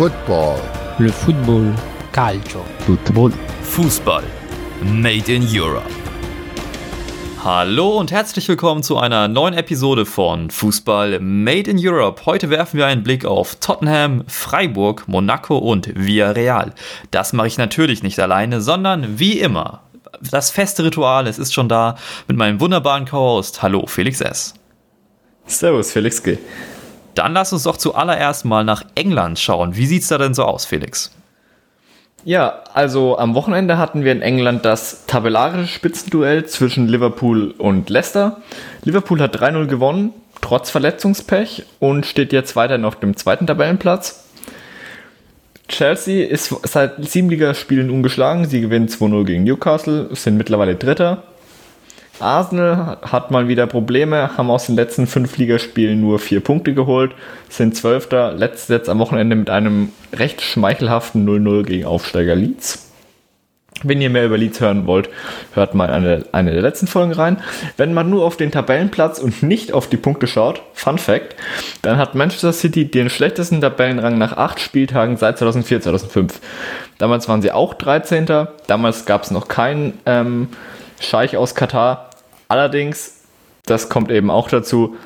Football. Le football. Calcio. Football. Fußball. Made in Europe. Hallo und herzlich willkommen zu einer neuen Episode von Fußball Made in Europe. Heute werfen wir einen Blick auf Tottenham, Freiburg, Monaco und Villarreal. Das mache ich natürlich nicht alleine, sondern wie immer. Das feste Ritual, es ist schon da mit meinem wunderbaren Co-Host. Hallo, Felix S. Servus, Felix G. Dann lass uns doch zuallererst mal nach England schauen. Wie sieht's da denn so aus, Felix? Ja, also am Wochenende hatten wir in England das tabellarische Spitzenduell zwischen Liverpool und Leicester. Liverpool hat 3-0 gewonnen, trotz Verletzungspech und steht jetzt weiterhin auf dem zweiten Tabellenplatz. Chelsea ist seit sieben Ligaspielen ungeschlagen. Sie gewinnen 2-0 gegen Newcastle, sind mittlerweile Dritter. Arsenal hat mal wieder Probleme, haben aus den letzten fünf Ligaspielen nur vier Punkte geholt, sind Zwölfter, letztes jetzt am Wochenende mit einem recht schmeichelhaften 0-0 gegen Aufsteiger Leeds. Wenn ihr mehr über Leeds hören wollt, hört mal eine, eine der letzten Folgen rein. Wenn man nur auf den Tabellenplatz und nicht auf die Punkte schaut, Fun Fact, dann hat Manchester City den schlechtesten Tabellenrang nach acht Spieltagen seit 2004, 2005. Damals waren sie auch 13. Damals gab es noch keinen ähm, Scheich aus Katar. Allerdings, das kommt eben auch dazu,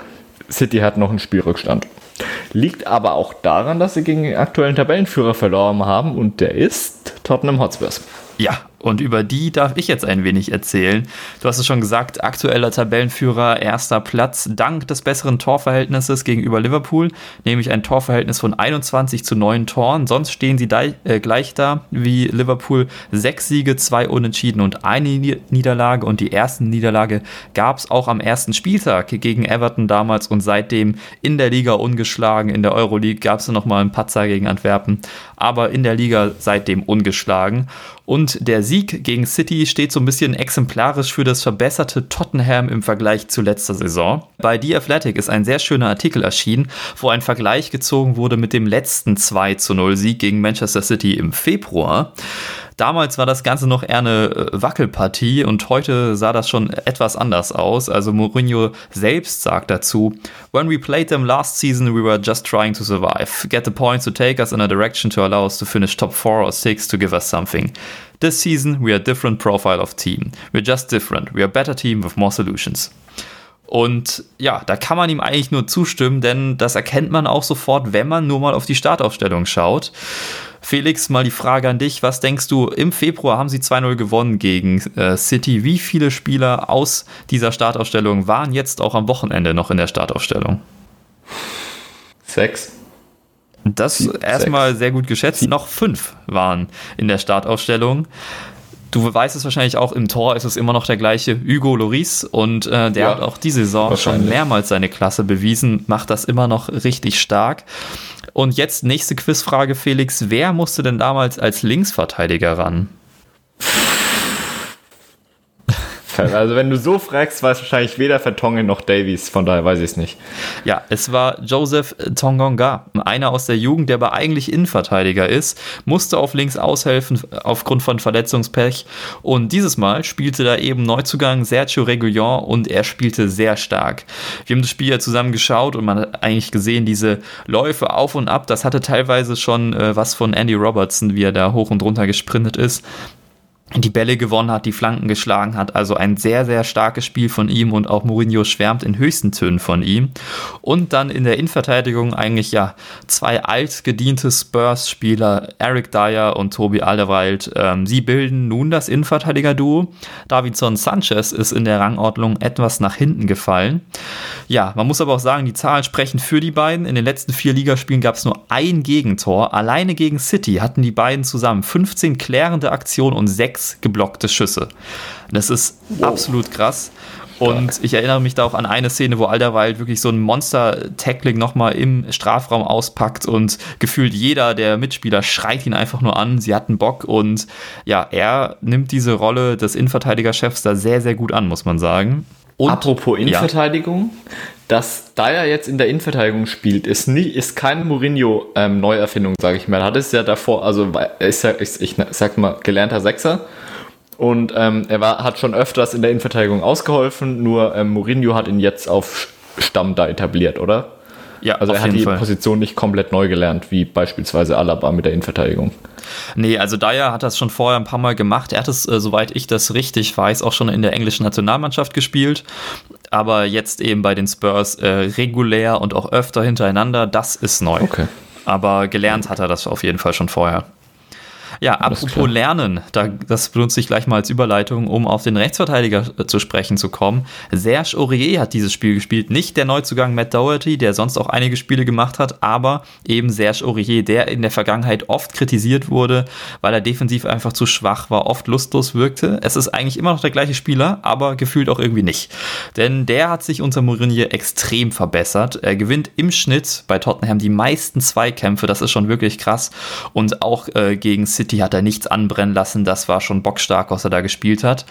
City hat noch einen Spielrückstand. Liegt aber auch daran, dass sie gegen den aktuellen Tabellenführer verloren haben und der ist Tottenham Hotspurs. Ja, und über die darf ich jetzt ein wenig erzählen. Du hast es schon gesagt, aktueller Tabellenführer, erster Platz, dank des besseren Torverhältnisses gegenüber Liverpool, nämlich ein Torverhältnis von 21 zu 9 Toren. Sonst stehen sie äh, gleich da wie Liverpool. Sechs Siege, zwei Unentschieden und eine Niederlage. Und die erste Niederlage gab es auch am ersten Spieltag gegen Everton damals und seitdem in der Liga ungeschlagen. In der Euroleague gab es nochmal einen Patzer gegen Antwerpen, aber in der Liga seitdem ungeschlagen. Und der gegen City steht so ein bisschen exemplarisch für das verbesserte Tottenham im Vergleich zu letzter Saison. Bei The Athletic ist ein sehr schöner Artikel erschienen, wo ein Vergleich gezogen wurde mit dem letzten 2 zu 0 Sieg gegen Manchester City im Februar. Damals war das Ganze noch eher eine äh, Wackelpartie und heute sah das schon etwas anders aus. Also Mourinho selbst sagt dazu, When we played them last season, we were just trying to survive, get the points to take us in a direction to allow us to finish top 4 or 6 to give us something. This season, we are a different profile of team. We're just different. We are a better team with more solutions. Und ja, da kann man ihm eigentlich nur zustimmen, denn das erkennt man auch sofort, wenn man nur mal auf die Startaufstellung schaut. Felix, mal die Frage an dich. Was denkst du, im Februar haben sie 2-0 gewonnen gegen äh, City. Wie viele Spieler aus dieser Startaufstellung waren jetzt auch am Wochenende noch in der Startaufstellung? Sechs. Das erstmal sehr gut geschätzt. Noch fünf waren in der Startaufstellung. Du weißt es wahrscheinlich auch, im Tor ist es immer noch der gleiche Hugo Loris und äh, der ja, hat auch diese Saison schon mehrmals seine Klasse bewiesen, macht das immer noch richtig stark. Und jetzt nächste Quizfrage, Felix. Wer musste denn damals als Linksverteidiger ran? Also wenn du so fragst, weiß wahrscheinlich weder Vertongen noch Davies, von daher weiß ich es nicht. Ja, es war Joseph Tongonga, einer aus der Jugend, der aber eigentlich Innenverteidiger ist, musste auf links aushelfen aufgrund von Verletzungspech und dieses Mal spielte da eben Neuzugang Sergio Regulion und er spielte sehr stark. Wir haben das Spiel ja zusammen geschaut und man hat eigentlich gesehen, diese Läufe auf und ab, das hatte teilweise schon äh, was von Andy Robertson, wie er da hoch und runter gesprintet ist die Bälle gewonnen hat, die Flanken geschlagen hat. Also ein sehr, sehr starkes Spiel von ihm und auch Mourinho schwärmt in höchsten Tönen von ihm. Und dann in der Innenverteidigung eigentlich ja zwei altgediente Spurs-Spieler, Eric Dyer und Tobi Alderweireld. Ähm, sie bilden nun das Innenverteidiger-Duo. Davidson Sanchez ist in der Rangordnung etwas nach hinten gefallen. Ja, man muss aber auch sagen, die Zahlen sprechen für die beiden. In den letzten vier Ligaspielen gab es nur ein Gegentor. Alleine gegen City hatten die beiden zusammen 15 klärende Aktionen und sechs sechs geblockte Schüsse. Das ist wow. absolut krass. Und ich erinnere mich da auch an eine Szene, wo Alderweil wirklich so ein Monster-Tackling nochmal im Strafraum auspackt und gefühlt jeder der Mitspieler schreit ihn einfach nur an. Sie hatten Bock und ja, er nimmt diese Rolle des Innenverteidigerchefs da sehr, sehr gut an, muss man sagen. Und, Apropos Innenverteidigung, ja. Dass Dyer jetzt in der Innenverteidigung spielt, ist, nie, ist keine Mourinho-Neuerfindung, ähm, sage ich mal. Er hat es ja davor, also er ist ja, ich, ich sag mal, gelernter Sechser. Und ähm, er war, hat schon öfters in der Innenverteidigung ausgeholfen, nur ähm, Mourinho hat ihn jetzt auf Stamm da etabliert, oder? Ja, also er hat die Fall. Position nicht komplett neu gelernt, wie beispielsweise Alaba mit der Innenverteidigung. Nee, also Dyer hat das schon vorher ein paar Mal gemacht. Er hat es, äh, soweit ich das richtig weiß, auch schon in der englischen Nationalmannschaft gespielt. Aber jetzt eben bei den Spurs äh, regulär und auch öfter hintereinander, das ist neu. Okay. Aber gelernt hat er das auf jeden Fall schon vorher. Ja, apropos Lernen, da, das benutze ich gleich mal als Überleitung, um auf den Rechtsverteidiger äh, zu sprechen zu kommen. Serge Aurier hat dieses Spiel gespielt, nicht der Neuzugang Matt Doherty, der sonst auch einige Spiele gemacht hat, aber eben Serge Aurier, der in der Vergangenheit oft kritisiert wurde, weil er defensiv einfach zu schwach war, oft lustlos wirkte. Es ist eigentlich immer noch der gleiche Spieler, aber gefühlt auch irgendwie nicht. Denn der hat sich unter Mourinho extrem verbessert. Er gewinnt im Schnitt bei Tottenham die meisten Zweikämpfe, das ist schon wirklich krass. Und auch äh, gegen City City hat er nichts anbrennen lassen. Das war schon bockstark, was er da gespielt hat.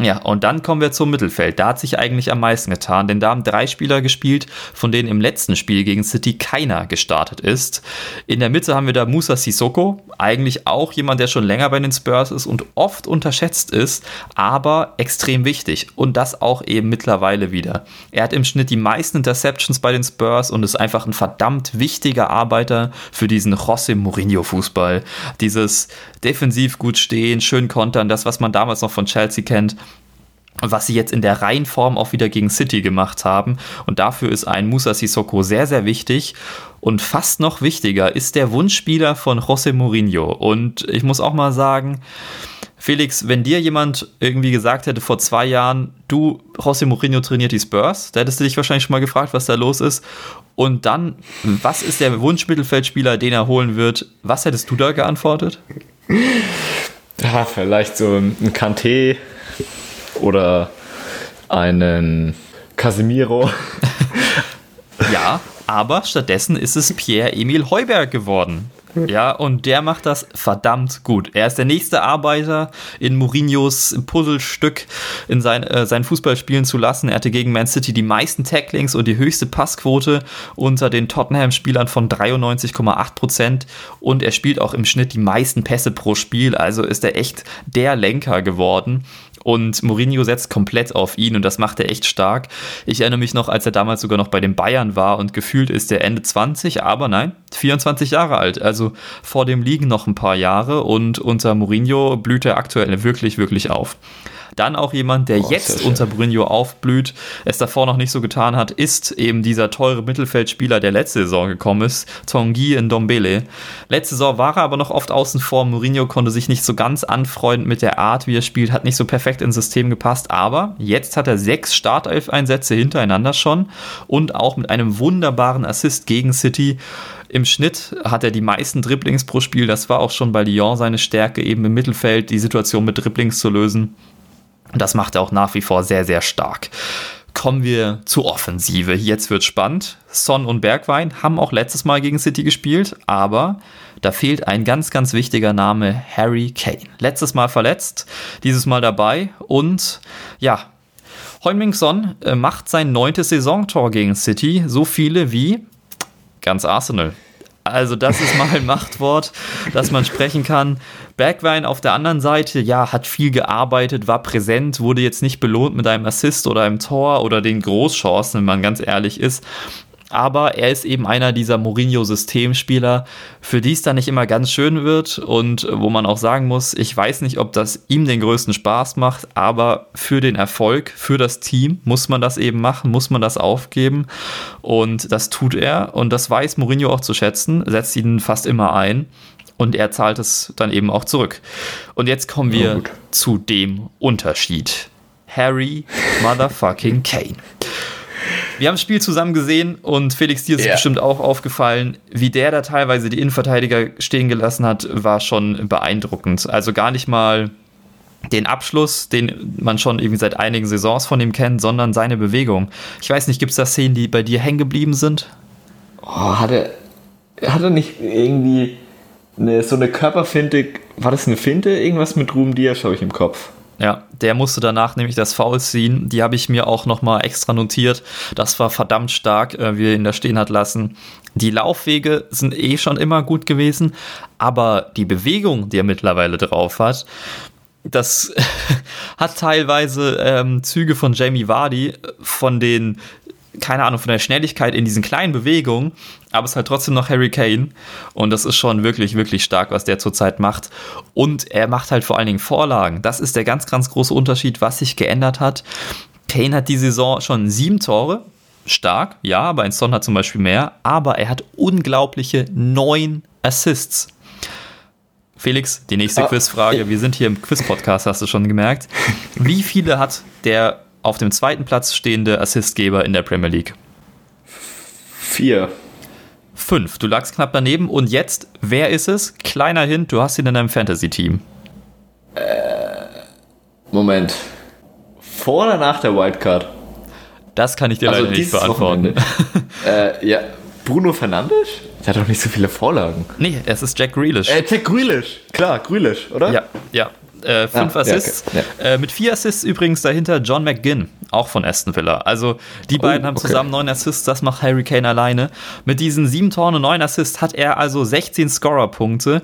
Ja, und dann kommen wir zum Mittelfeld. Da hat sich eigentlich am meisten getan, denn da haben drei Spieler gespielt, von denen im letzten Spiel gegen City keiner gestartet ist. In der Mitte haben wir da Musa Sissoko, eigentlich auch jemand, der schon länger bei den Spurs ist und oft unterschätzt ist, aber extrem wichtig und das auch eben mittlerweile wieder. Er hat im Schnitt die meisten Interceptions bei den Spurs und ist einfach ein verdammt wichtiger Arbeiter für diesen José Mourinho Fußball. Dieses defensiv gut stehen, schön kontern, das was man damals noch von Chelsea kennt was sie jetzt in der Reihenform auch wieder gegen City gemacht haben. Und dafür ist ein Musa Sissoko sehr, sehr wichtig. Und fast noch wichtiger ist der Wunschspieler von José Mourinho. Und ich muss auch mal sagen, Felix, wenn dir jemand irgendwie gesagt hätte vor zwei Jahren, du, José Mourinho trainiert die Spurs, da hättest du dich wahrscheinlich schon mal gefragt, was da los ist. Und dann, was ist der Wunschmittelfeldspieler, den er holen wird? Was hättest du da geantwortet? Ja, vielleicht so ein Kanté oder einen Casemiro. ja, aber stattdessen ist es Pierre-Emil Heuberg geworden. Ja, und der macht das verdammt gut. Er ist der nächste Arbeiter in Mourinhos Puzzlestück, in sein, äh, sein Fußball spielen zu lassen. Er hatte gegen Man City die meisten Tacklings und die höchste Passquote unter den Tottenham-Spielern von 93,8 Prozent. Und er spielt auch im Schnitt die meisten Pässe pro Spiel. Also ist er echt der Lenker geworden. Und Mourinho setzt komplett auf ihn und das macht er echt stark. Ich erinnere mich noch, als er damals sogar noch bei den Bayern war und gefühlt ist er Ende 20, aber nein, 24 Jahre alt. Also vor dem liegen noch ein paar Jahre und unter Mourinho blüht er aktuell wirklich, wirklich auf. Dann auch jemand, der oh, jetzt unter Brunio aufblüht, es davor noch nicht so getan hat, ist eben dieser teure Mittelfeldspieler, der letzte Saison gekommen ist, Tongi Ndombele. Letzte Saison war er aber noch oft außen vor. Mourinho konnte sich nicht so ganz anfreunden mit der Art, wie er spielt, hat nicht so perfekt ins System gepasst, aber jetzt hat er sechs Startelf-Einsätze hintereinander schon und auch mit einem wunderbaren Assist gegen City. Im Schnitt hat er die meisten Dribblings pro Spiel. Das war auch schon bei Lyon seine Stärke, eben im Mittelfeld die Situation mit Dribblings zu lösen. Und das macht er auch nach wie vor sehr, sehr stark. Kommen wir zur Offensive. Jetzt wird spannend. Son und Bergwein haben auch letztes Mal gegen City gespielt, aber da fehlt ein ganz, ganz wichtiger Name, Harry Kane. Letztes Mal verletzt, dieses Mal dabei und ja, Heung-Min Son äh, macht sein neuntes Saisontor gegen City, so viele wie ganz Arsenal. Also das ist mal ein Machtwort, das man sprechen kann. Bergwein auf der anderen Seite, ja, hat viel gearbeitet, war präsent, wurde jetzt nicht belohnt mit einem Assist oder einem Tor oder den Großchancen, wenn man ganz ehrlich ist aber er ist eben einer dieser Mourinho-Systemspieler, für die es dann nicht immer ganz schön wird und wo man auch sagen muss, ich weiß nicht, ob das ihm den größten Spaß macht, aber für den Erfolg, für das Team muss man das eben machen, muss man das aufgeben und das tut er und das weiß Mourinho auch zu schätzen, setzt ihn fast immer ein und er zahlt es dann eben auch zurück. Und jetzt kommen wir oh, zu dem Unterschied. Harry Motherfucking Kane. Wir haben das Spiel zusammen gesehen und Felix, dir ist yeah. bestimmt auch aufgefallen, wie der da teilweise die Innenverteidiger stehen gelassen hat, war schon beeindruckend. Also gar nicht mal den Abschluss, den man schon irgendwie seit einigen Saisons von ihm kennt, sondern seine Bewegung. Ich weiß nicht, gibt es da Szenen, die bei dir hängen geblieben sind? Oh, hat er, hat er nicht irgendwie eine, so eine Körperfinte, war das eine Finte, irgendwas mit Ruhm Diaz, habe ich im Kopf. Ja, der musste danach nämlich das Foul ziehen. Die habe ich mir auch nochmal extra notiert. Das war verdammt stark, äh, wie er ihn da stehen hat lassen. Die Laufwege sind eh schon immer gut gewesen, aber die Bewegung, die er mittlerweile drauf hat, das hat teilweise ähm, Züge von Jamie Vardy, von den keine Ahnung, von der Schnelligkeit in diesen kleinen Bewegungen, aber es ist halt trotzdem noch Harry Kane. Und das ist schon wirklich, wirklich stark, was der zurzeit macht. Und er macht halt vor allen Dingen Vorlagen. Das ist der ganz, ganz große Unterschied, was sich geändert hat. Kane hat die Saison schon sieben Tore. Stark, ja, aber ein Son hat zum Beispiel mehr. Aber er hat unglaubliche neun Assists. Felix, die nächste ah, Quizfrage. Wir sind hier im Quiz-Podcast, hast du schon gemerkt. Wie viele hat der auf dem zweiten Platz stehende Assistgeber in der Premier League? Vier. Fünf. Du lagst knapp daneben. Und jetzt, wer ist es? Kleiner Hint, du hast ihn in deinem Fantasy-Team. Äh, Moment. Vor oder nach der Wildcard? Das kann ich dir also leider nicht beantworten. äh, ja, Bruno Fernandes? Der hat doch nicht so viele Vorlagen. Nee, es ist Jack Grealish. Äh, Jack Grealish, klar, Grealish, oder? Ja, ja. Äh, fünf ah, Assists. Ja, okay. ja. Äh, mit vier Assists übrigens dahinter John McGinn, auch von Aston Villa. Also die oh, beiden haben okay. zusammen neun Assists, das macht Harry Kane alleine. Mit diesen sieben Toren und neun Assists hat er also 16 Scorer-Punkte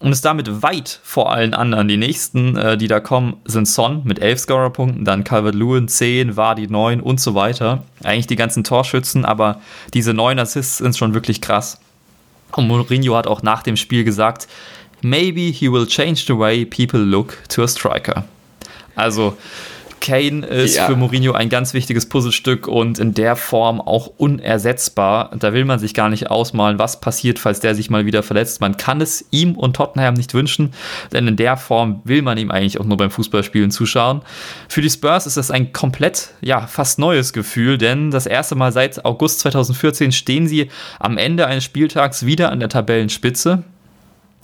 und ist damit weit vor allen anderen. Die nächsten, äh, die da kommen, sind Son mit 11 Scorerpunkten, dann Calvert-Lewin 10, Vardy 9 und so weiter. Eigentlich die ganzen Torschützen, aber diese 9 Assists sind schon wirklich krass. Und Mourinho hat auch nach dem Spiel gesagt, maybe he will change the way people look to a striker. Also Kane ist ja. für Mourinho ein ganz wichtiges Puzzlestück und in der Form auch unersetzbar. Da will man sich gar nicht ausmalen, was passiert, falls der sich mal wieder verletzt. Man kann es ihm und Tottenham nicht wünschen, denn in der Form will man ihm eigentlich auch nur beim Fußballspielen zuschauen. Für die Spurs ist das ein komplett, ja, fast neues Gefühl, denn das erste Mal seit August 2014 stehen sie am Ende eines Spieltags wieder an der Tabellenspitze.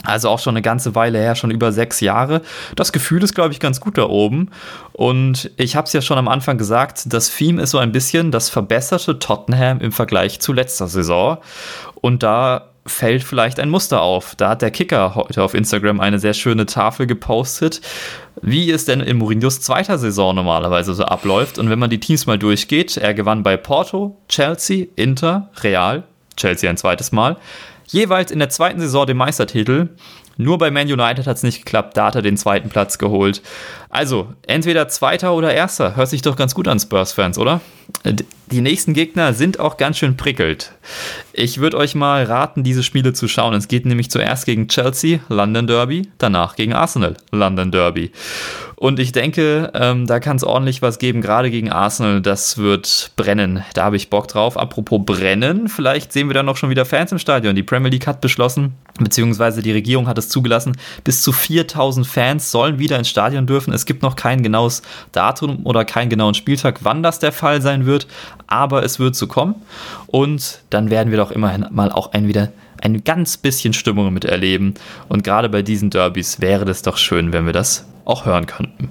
Also auch schon eine ganze Weile her, schon über sechs Jahre. Das Gefühl ist, glaube ich, ganz gut da oben. Und ich habe es ja schon am Anfang gesagt, das Theme ist so ein bisschen das verbesserte Tottenham im Vergleich zu letzter Saison. Und da fällt vielleicht ein Muster auf. Da hat der Kicker heute auf Instagram eine sehr schöne Tafel gepostet, wie es denn in Mourinhos zweiter Saison normalerweise so abläuft. Und wenn man die Teams mal durchgeht, er gewann bei Porto, Chelsea, Inter, Real, Chelsea ein zweites Mal, jeweils in der zweiten Saison den Meistertitel. Nur bei Man United hat es nicht geklappt, da hat er den zweiten Platz geholt. Also, entweder zweiter oder erster. Hört sich doch ganz gut an, Spurs-Fans, oder? Die nächsten Gegner sind auch ganz schön prickelt. Ich würde euch mal raten, diese Spiele zu schauen. Es geht nämlich zuerst gegen Chelsea, London Derby, danach gegen Arsenal, London Derby. Und ich denke, ähm, da kann es ordentlich was geben, gerade gegen Arsenal. Das wird brennen. Da habe ich Bock drauf. Apropos brennen, vielleicht sehen wir dann noch schon wieder Fans im Stadion. Die Premier League hat beschlossen, beziehungsweise die Regierung hat es zugelassen, bis zu 4000 Fans sollen wieder ins Stadion dürfen. Es gibt noch kein genaues Datum oder keinen genauen Spieltag, wann das der Fall sein wird, aber es wird so kommen. Und dann werden wir doch immerhin mal auch ein wieder ein ganz bisschen Stimmung miterleben. Und gerade bei diesen Derbys wäre das doch schön, wenn wir das auch hören könnten.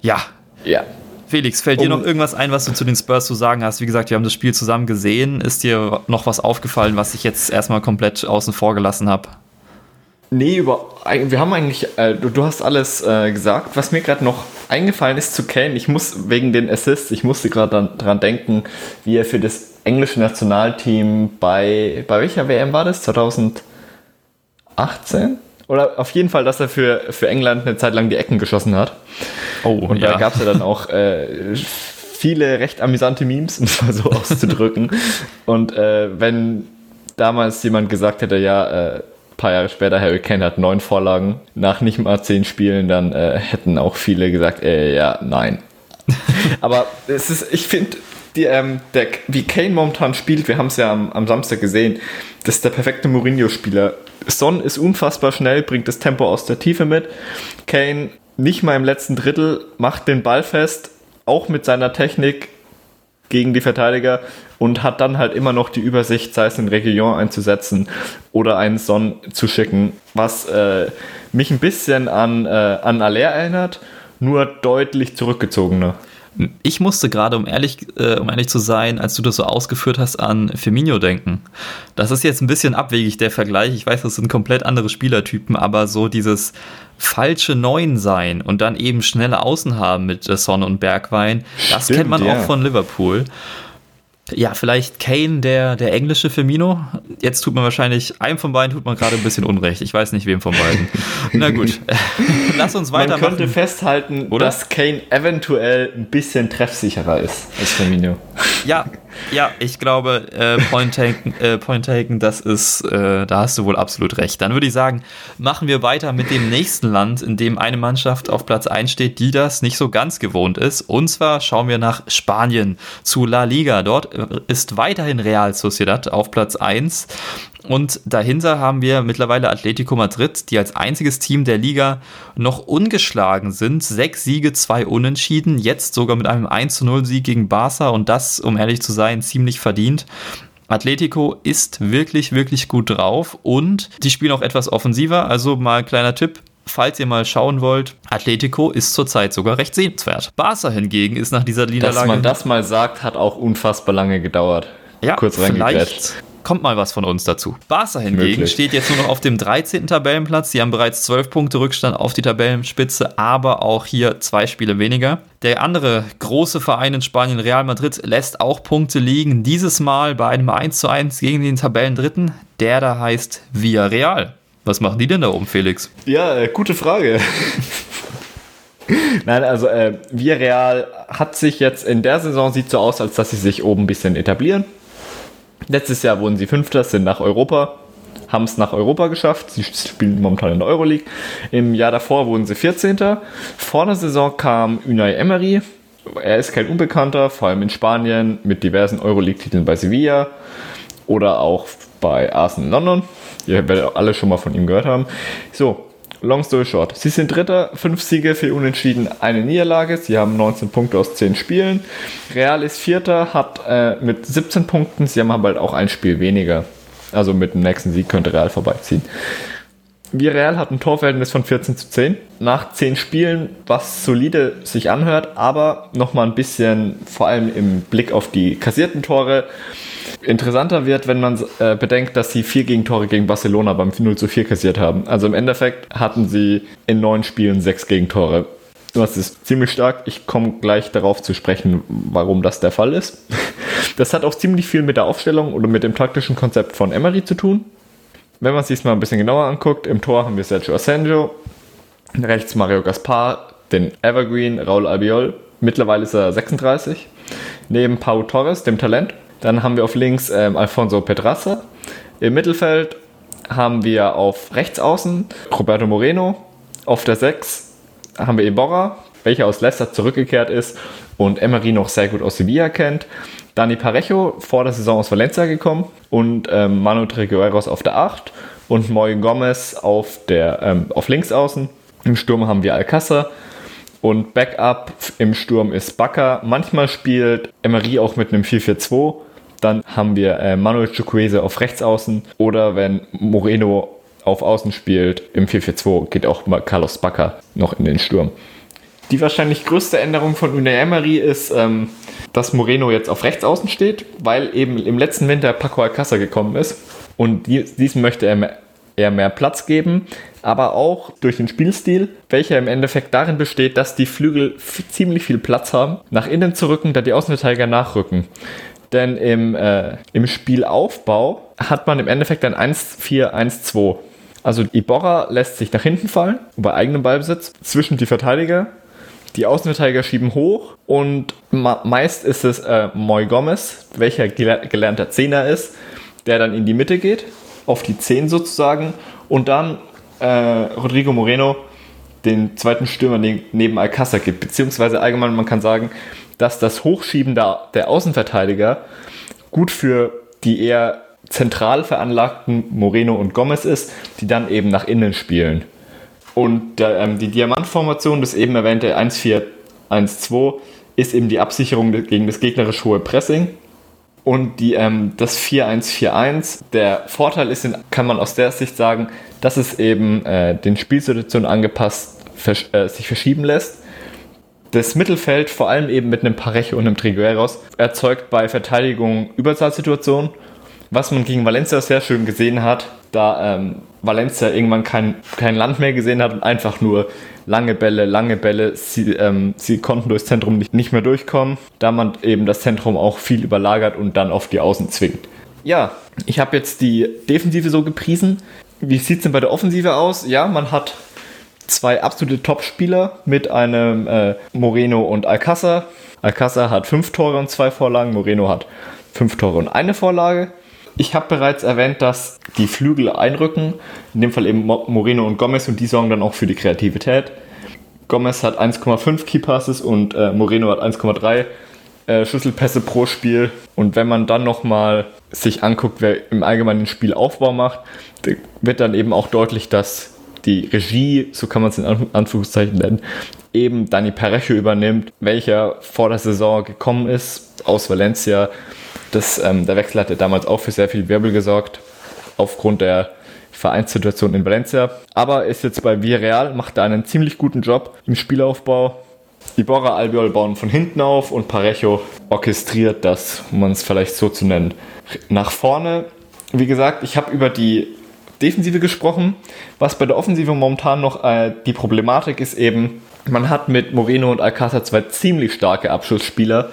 Ja. Ja. Felix, fällt um, dir noch irgendwas ein, was du zu den Spurs zu sagen hast? Wie gesagt, wir haben das Spiel zusammen gesehen. Ist dir noch was aufgefallen, was ich jetzt erstmal komplett außen vor gelassen habe? Nee, über, wir haben eigentlich, äh, du, du, hast alles äh, gesagt. Was mir gerade noch eingefallen ist zu Kane, ich muss wegen den Assists, ich musste gerade dran denken, wie er für das englische Nationalteam bei, bei welcher WM war das? 2018? Oder auf jeden Fall, dass er für, für England eine Zeit lang die Ecken geschossen hat. Oh, Und ja. da gab es ja dann auch äh, viele recht amüsante Memes, um es mal so auszudrücken. Und äh, wenn damals jemand gesagt hätte, ja, äh, paar Jahre später, Harry Kane hat neun Vorlagen nach nicht mal zehn Spielen, dann äh, hätten auch viele gesagt, äh, ja, nein. Aber es ist, ich finde, die, ähm, der, wie Kane momentan spielt, wir haben es ja am, am, Samstag gesehen, das ist der perfekte Mourinho-Spieler. Son ist unfassbar schnell, bringt das Tempo aus der Tiefe mit. Kane nicht mal im letzten Drittel, macht den Ball fest, auch mit seiner Technik gegen die Verteidiger und hat dann halt immer noch die Übersicht, sei es in Region einzusetzen oder einen Son zu schicken, was äh, mich ein bisschen an, äh, an Aller erinnert, nur deutlich zurückgezogener. Ich musste gerade, um ehrlich, äh, um ehrlich zu sein, als du das so ausgeführt hast, an Firmino denken. Das ist jetzt ein bisschen abwegig, der Vergleich. Ich weiß, das sind komplett andere Spielertypen, aber so dieses falsche Neun sein und dann eben schnelle Außen haben mit Sonne und Bergwein, das Stimmt, kennt man ja. auch von Liverpool. Ja, vielleicht Kane, der, der englische Firmino. Jetzt tut man wahrscheinlich, einem von beiden tut man gerade ein bisschen Unrecht. Ich weiß nicht, wem von beiden. Na gut, lass uns weitermachen. Man könnte festhalten, Oder? dass Kane eventuell ein bisschen treffsicherer ist als Firmino. Ja, ja, ich glaube, äh, Point, taken, äh, Point taken, das ist, äh, da hast du wohl absolut recht. Dann würde ich sagen, machen wir weiter mit dem nächsten Land, in dem eine Mannschaft auf Platz 1 steht, die das nicht so ganz gewohnt ist. Und zwar schauen wir nach Spanien zu La Liga. Dort äh, ist weiterhin Real Sociedad auf Platz 1 und dahinter haben wir mittlerweile Atletico Madrid, die als einziges Team der Liga noch ungeschlagen sind. Sechs Siege, zwei Unentschieden, jetzt sogar mit einem 1 0 Sieg gegen Barca und das, um ehrlich zu sein, ziemlich verdient. Atletico ist wirklich, wirklich gut drauf und die spielen auch etwas offensiver. Also mal ein kleiner Tipp. Falls ihr mal schauen wollt, Atletico ist zurzeit sogar recht sehenswert. Barca hingegen ist nach dieser Niederlage. Dass man das mal sagt, hat auch unfassbar lange gedauert. Ja, kurz vielleicht kommt mal was von uns dazu. Barca hingegen Möglich. steht jetzt nur noch auf dem 13. Tabellenplatz. Sie haben bereits 12 Punkte Rückstand auf die Tabellenspitze, aber auch hier zwei Spiele weniger. Der andere große Verein in Spanien, Real Madrid, lässt auch Punkte liegen. Dieses Mal bei einem 1:1 gegen den Tabellendritten. Der da heißt Villarreal. Was machen die denn da oben, Felix? Ja, äh, gute Frage. Nein, also äh, Villarreal hat sich jetzt in der Saison sieht so aus, als dass sie sich oben ein bisschen etablieren. Letztes Jahr wurden sie Fünfter, sind nach Europa, haben es nach Europa geschafft. Sie spielen momentan in der Euroleague. Im Jahr davor wurden sie 14. Vor der Saison kam Unai Emery. Er ist kein Unbekannter, vor allem in Spanien mit diversen Euroleague-Titeln bei Sevilla oder auch bei Arsenal London. Ihr werdet alle schon mal von ihm gehört haben. So, Long story short. Sie sind Dritter, fünf Siege, vier Unentschieden, eine Niederlage. Sie haben 19 Punkte aus 10 Spielen. Real ist Vierter, hat äh, mit 17 Punkten. Sie haben halt auch ein Spiel weniger. Also mit dem nächsten Sieg könnte Real vorbeiziehen. Real hat ein Torverhältnis von 14 zu 10. Nach 10 Spielen, was solide sich anhört, aber nochmal ein bisschen, vor allem im Blick auf die kassierten Tore, interessanter wird, wenn man äh, bedenkt, dass sie vier Gegentore gegen Barcelona beim 0 zu 4 kassiert haben. Also im Endeffekt hatten sie in neun Spielen sechs Gegentore. Das ist ziemlich stark. Ich komme gleich darauf zu sprechen, warum das der Fall ist. Das hat auch ziemlich viel mit der Aufstellung oder mit dem taktischen Konzept von Emery zu tun. Wenn man sich mal ein bisschen genauer anguckt, im Tor haben wir Sergio Asenjo, rechts Mario Gaspar, den Evergreen Raul Albiol. Mittlerweile ist er 36. Neben Pau Torres, dem Talent, dann haben wir auf links ähm, Alfonso Pedraza. Im Mittelfeld haben wir auf rechts außen Roberto Moreno. Auf der 6 haben wir Iborra, welcher aus Leicester zurückgekehrt ist und Emery noch sehr gut aus Sevilla kennt. Dani Parejo, vor der Saison aus Valencia gekommen und ähm, Manu Trigueros auf der 8 und Moy Gomez auf, der, ähm, auf links außen. Im Sturm haben wir Alcázar und Backup im Sturm ist Bakker. Manchmal spielt Emery auch mit einem 4-4-2 dann haben wir äh, Manuel Chukwese auf rechts außen oder wenn Moreno auf Außen spielt, im 4-4-2 geht auch mal Carlos Bacca noch in den Sturm. Die wahrscheinlich größte Änderung von Unai Emery ist, ähm, dass Moreno jetzt auf rechts außen steht, weil eben im letzten Winter Paco Alcázar gekommen ist und diesem möchte er mehr, eher mehr Platz geben, aber auch durch den Spielstil, welcher im Endeffekt darin besteht, dass die Flügel ziemlich viel Platz haben, nach innen zu rücken, da die Außenverteidiger nachrücken. Denn im, äh, im Spielaufbau hat man im Endeffekt ein 1-4-1-2. Also Iborra lässt sich nach hinten fallen, bei eigenem Ballbesitz, zwischen die Verteidiger. Die Außenverteidiger schieben hoch und meist ist es äh, Moy Gomez, welcher gelernter Zehner ist, der dann in die Mitte geht, auf die 10 sozusagen, und dann äh, Rodrigo Moreno den zweiten Stürmer neben Alcázar gibt. Beziehungsweise allgemein, man kann sagen, dass das Hochschieben der, der Außenverteidiger gut für die eher zentral veranlagten Moreno und Gomez ist, die dann eben nach innen spielen. Und der, ähm, die Diamantformation, das eben erwähnte 1-4-1-2, ist eben die Absicherung gegen das gegnerisch hohe Pressing. Und die, ähm, das 4-1-4-1, der Vorteil ist, kann man aus der Sicht sagen, dass es eben äh, den Spielsituationen angepasst versch äh, sich verschieben lässt das Mittelfeld, vor allem eben mit einem Parejo und einem Trigueros, erzeugt bei Verteidigung Überzahlsituationen. Was man gegen Valencia sehr schön gesehen hat, da ähm, Valencia irgendwann kein, kein Land mehr gesehen hat und einfach nur lange Bälle, lange Bälle. Sie, ähm, sie konnten durchs Zentrum nicht, nicht mehr durchkommen, da man eben das Zentrum auch viel überlagert und dann auf die Außen zwingt. Ja, ich habe jetzt die Defensive so gepriesen. Wie sieht es denn bei der Offensive aus? Ja, man hat zwei absolute Top-Spieler mit einem äh, Moreno und Alcázar. Alcázar hat fünf Tore und zwei Vorlagen, Moreno hat fünf Tore und eine Vorlage. Ich habe bereits erwähnt, dass die Flügel einrücken, in dem Fall eben Moreno und Gomez und die sorgen dann auch für die Kreativität. Gomez hat 1,5 Key Passes und äh, Moreno hat 1,3 äh, Schlüsselpässe pro Spiel. Und wenn man dann nochmal sich anguckt, wer im Allgemeinen den Spielaufbau macht, wird dann eben auch deutlich, dass die Regie, so kann man es in Anführungszeichen nennen, eben Dani Parejo übernimmt, welcher vor der Saison gekommen ist aus Valencia. Das, ähm, der Wechsel hatte damals auch für sehr viel Wirbel gesorgt, aufgrund der Vereinssituation in Valencia. Aber ist jetzt bei Villarreal, macht da einen ziemlich guten Job im Spielaufbau. Iborra Albiol bauen von hinten auf und Parejo orchestriert das, um es vielleicht so zu nennen. Nach vorne, wie gesagt, ich habe über die Defensive gesprochen. Was bei der Offensive momentan noch äh, die Problematik ist eben, man hat mit Moreno und Alcázar zwei ziemlich starke Abschlussspieler,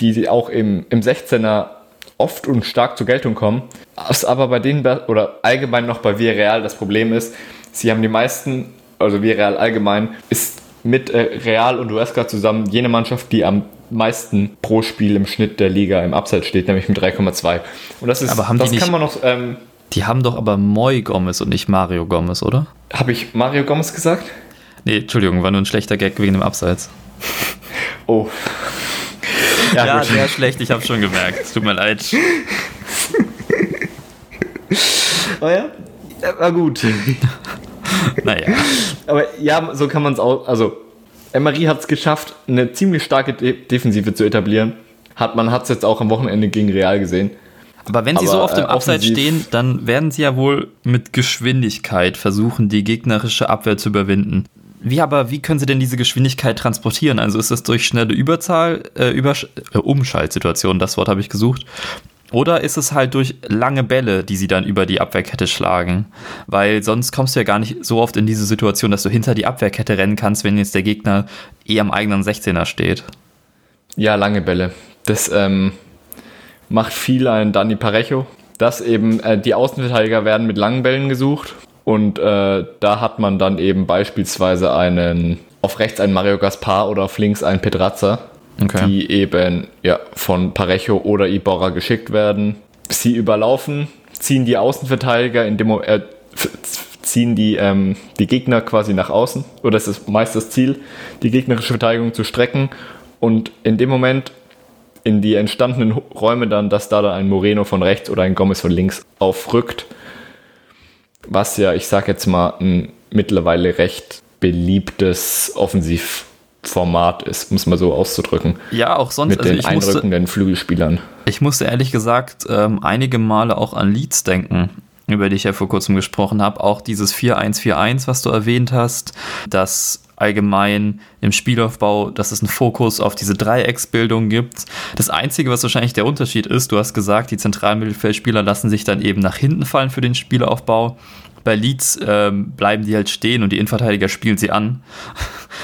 die auch im, im 16er oft und stark zur Geltung kommen. Was aber bei denen oder allgemein noch bei Villarreal das Problem ist, sie haben die meisten, also Villarreal allgemein, ist mit äh, Real und Huesca zusammen jene Mannschaft, die am meisten pro Spiel im Schnitt der Liga im Abseits steht, nämlich mit 3,2. Und das ist, aber haben das die nicht, kann man noch. Ähm, die haben doch aber Moy Gomez und nicht Mario Gomez, oder? Habe ich Mario Gomez gesagt? Nee, Entschuldigung, war nur ein schlechter Gag wegen dem Abseits. Oh. Ja, ja sehr schlecht, ich habe schon gemerkt. Tut mir leid. Oh ja? War gut. naja. Aber ja, so kann man es auch. Also, Emery hat es geschafft, eine ziemlich starke De Defensive zu etablieren. Hat, man hat es jetzt auch am Wochenende gegen Real gesehen. Aber wenn sie Aber, so auf dem äh, Abseits stehen, dann werden sie ja wohl mit Geschwindigkeit versuchen, die gegnerische Abwehr zu überwinden. Wie aber, wie können sie denn diese Geschwindigkeit transportieren? Also ist das durch schnelle Überzahl, äh, Übersch äh, Umschaltsituation, das Wort habe ich gesucht. Oder ist es halt durch lange Bälle, die sie dann über die Abwehrkette schlagen? Weil sonst kommst du ja gar nicht so oft in diese Situation, dass du hinter die Abwehrkette rennen kannst, wenn jetzt der Gegner eh am eigenen 16er steht. Ja, lange Bälle. Das ähm, macht viel ein Dani Parejo. Dass eben äh, die Außenverteidiger werden mit langen Bällen gesucht. Und äh, da hat man dann eben beispielsweise einen auf rechts einen Mario Gaspar oder auf links einen Pedrazza okay. die eben ja, von Parejo oder Iborra geschickt werden. Sie überlaufen, ziehen die Außenverteidiger in dem äh, ziehen die, ähm, die Gegner quasi nach außen, oder es ist meist das Ziel, die gegnerische Verteidigung zu strecken und in dem Moment in die entstandenen Räume dann, dass da dann ein Moreno von rechts oder ein Gomez von links aufrückt, was ja, ich sag jetzt mal, ein mittlerweile recht beliebtes Offensiv Format ist, muss man so auszudrücken. Ja, auch sonst. Mit also den einrückenden musste, Flügelspielern. Ich musste ehrlich gesagt ähm, einige Male auch an Leeds denken, über die ich ja vor kurzem gesprochen habe. Auch dieses 4-1-4-1, was du erwähnt hast, das allgemein im Spielaufbau, dass es einen Fokus auf diese Dreiecksbildung gibt. Das Einzige, was wahrscheinlich der Unterschied ist, du hast gesagt, die zentralen Mittelfeldspieler lassen sich dann eben nach hinten fallen für den Spielaufbau bei Leeds ähm, bleiben die halt stehen und die Innenverteidiger spielen sie an.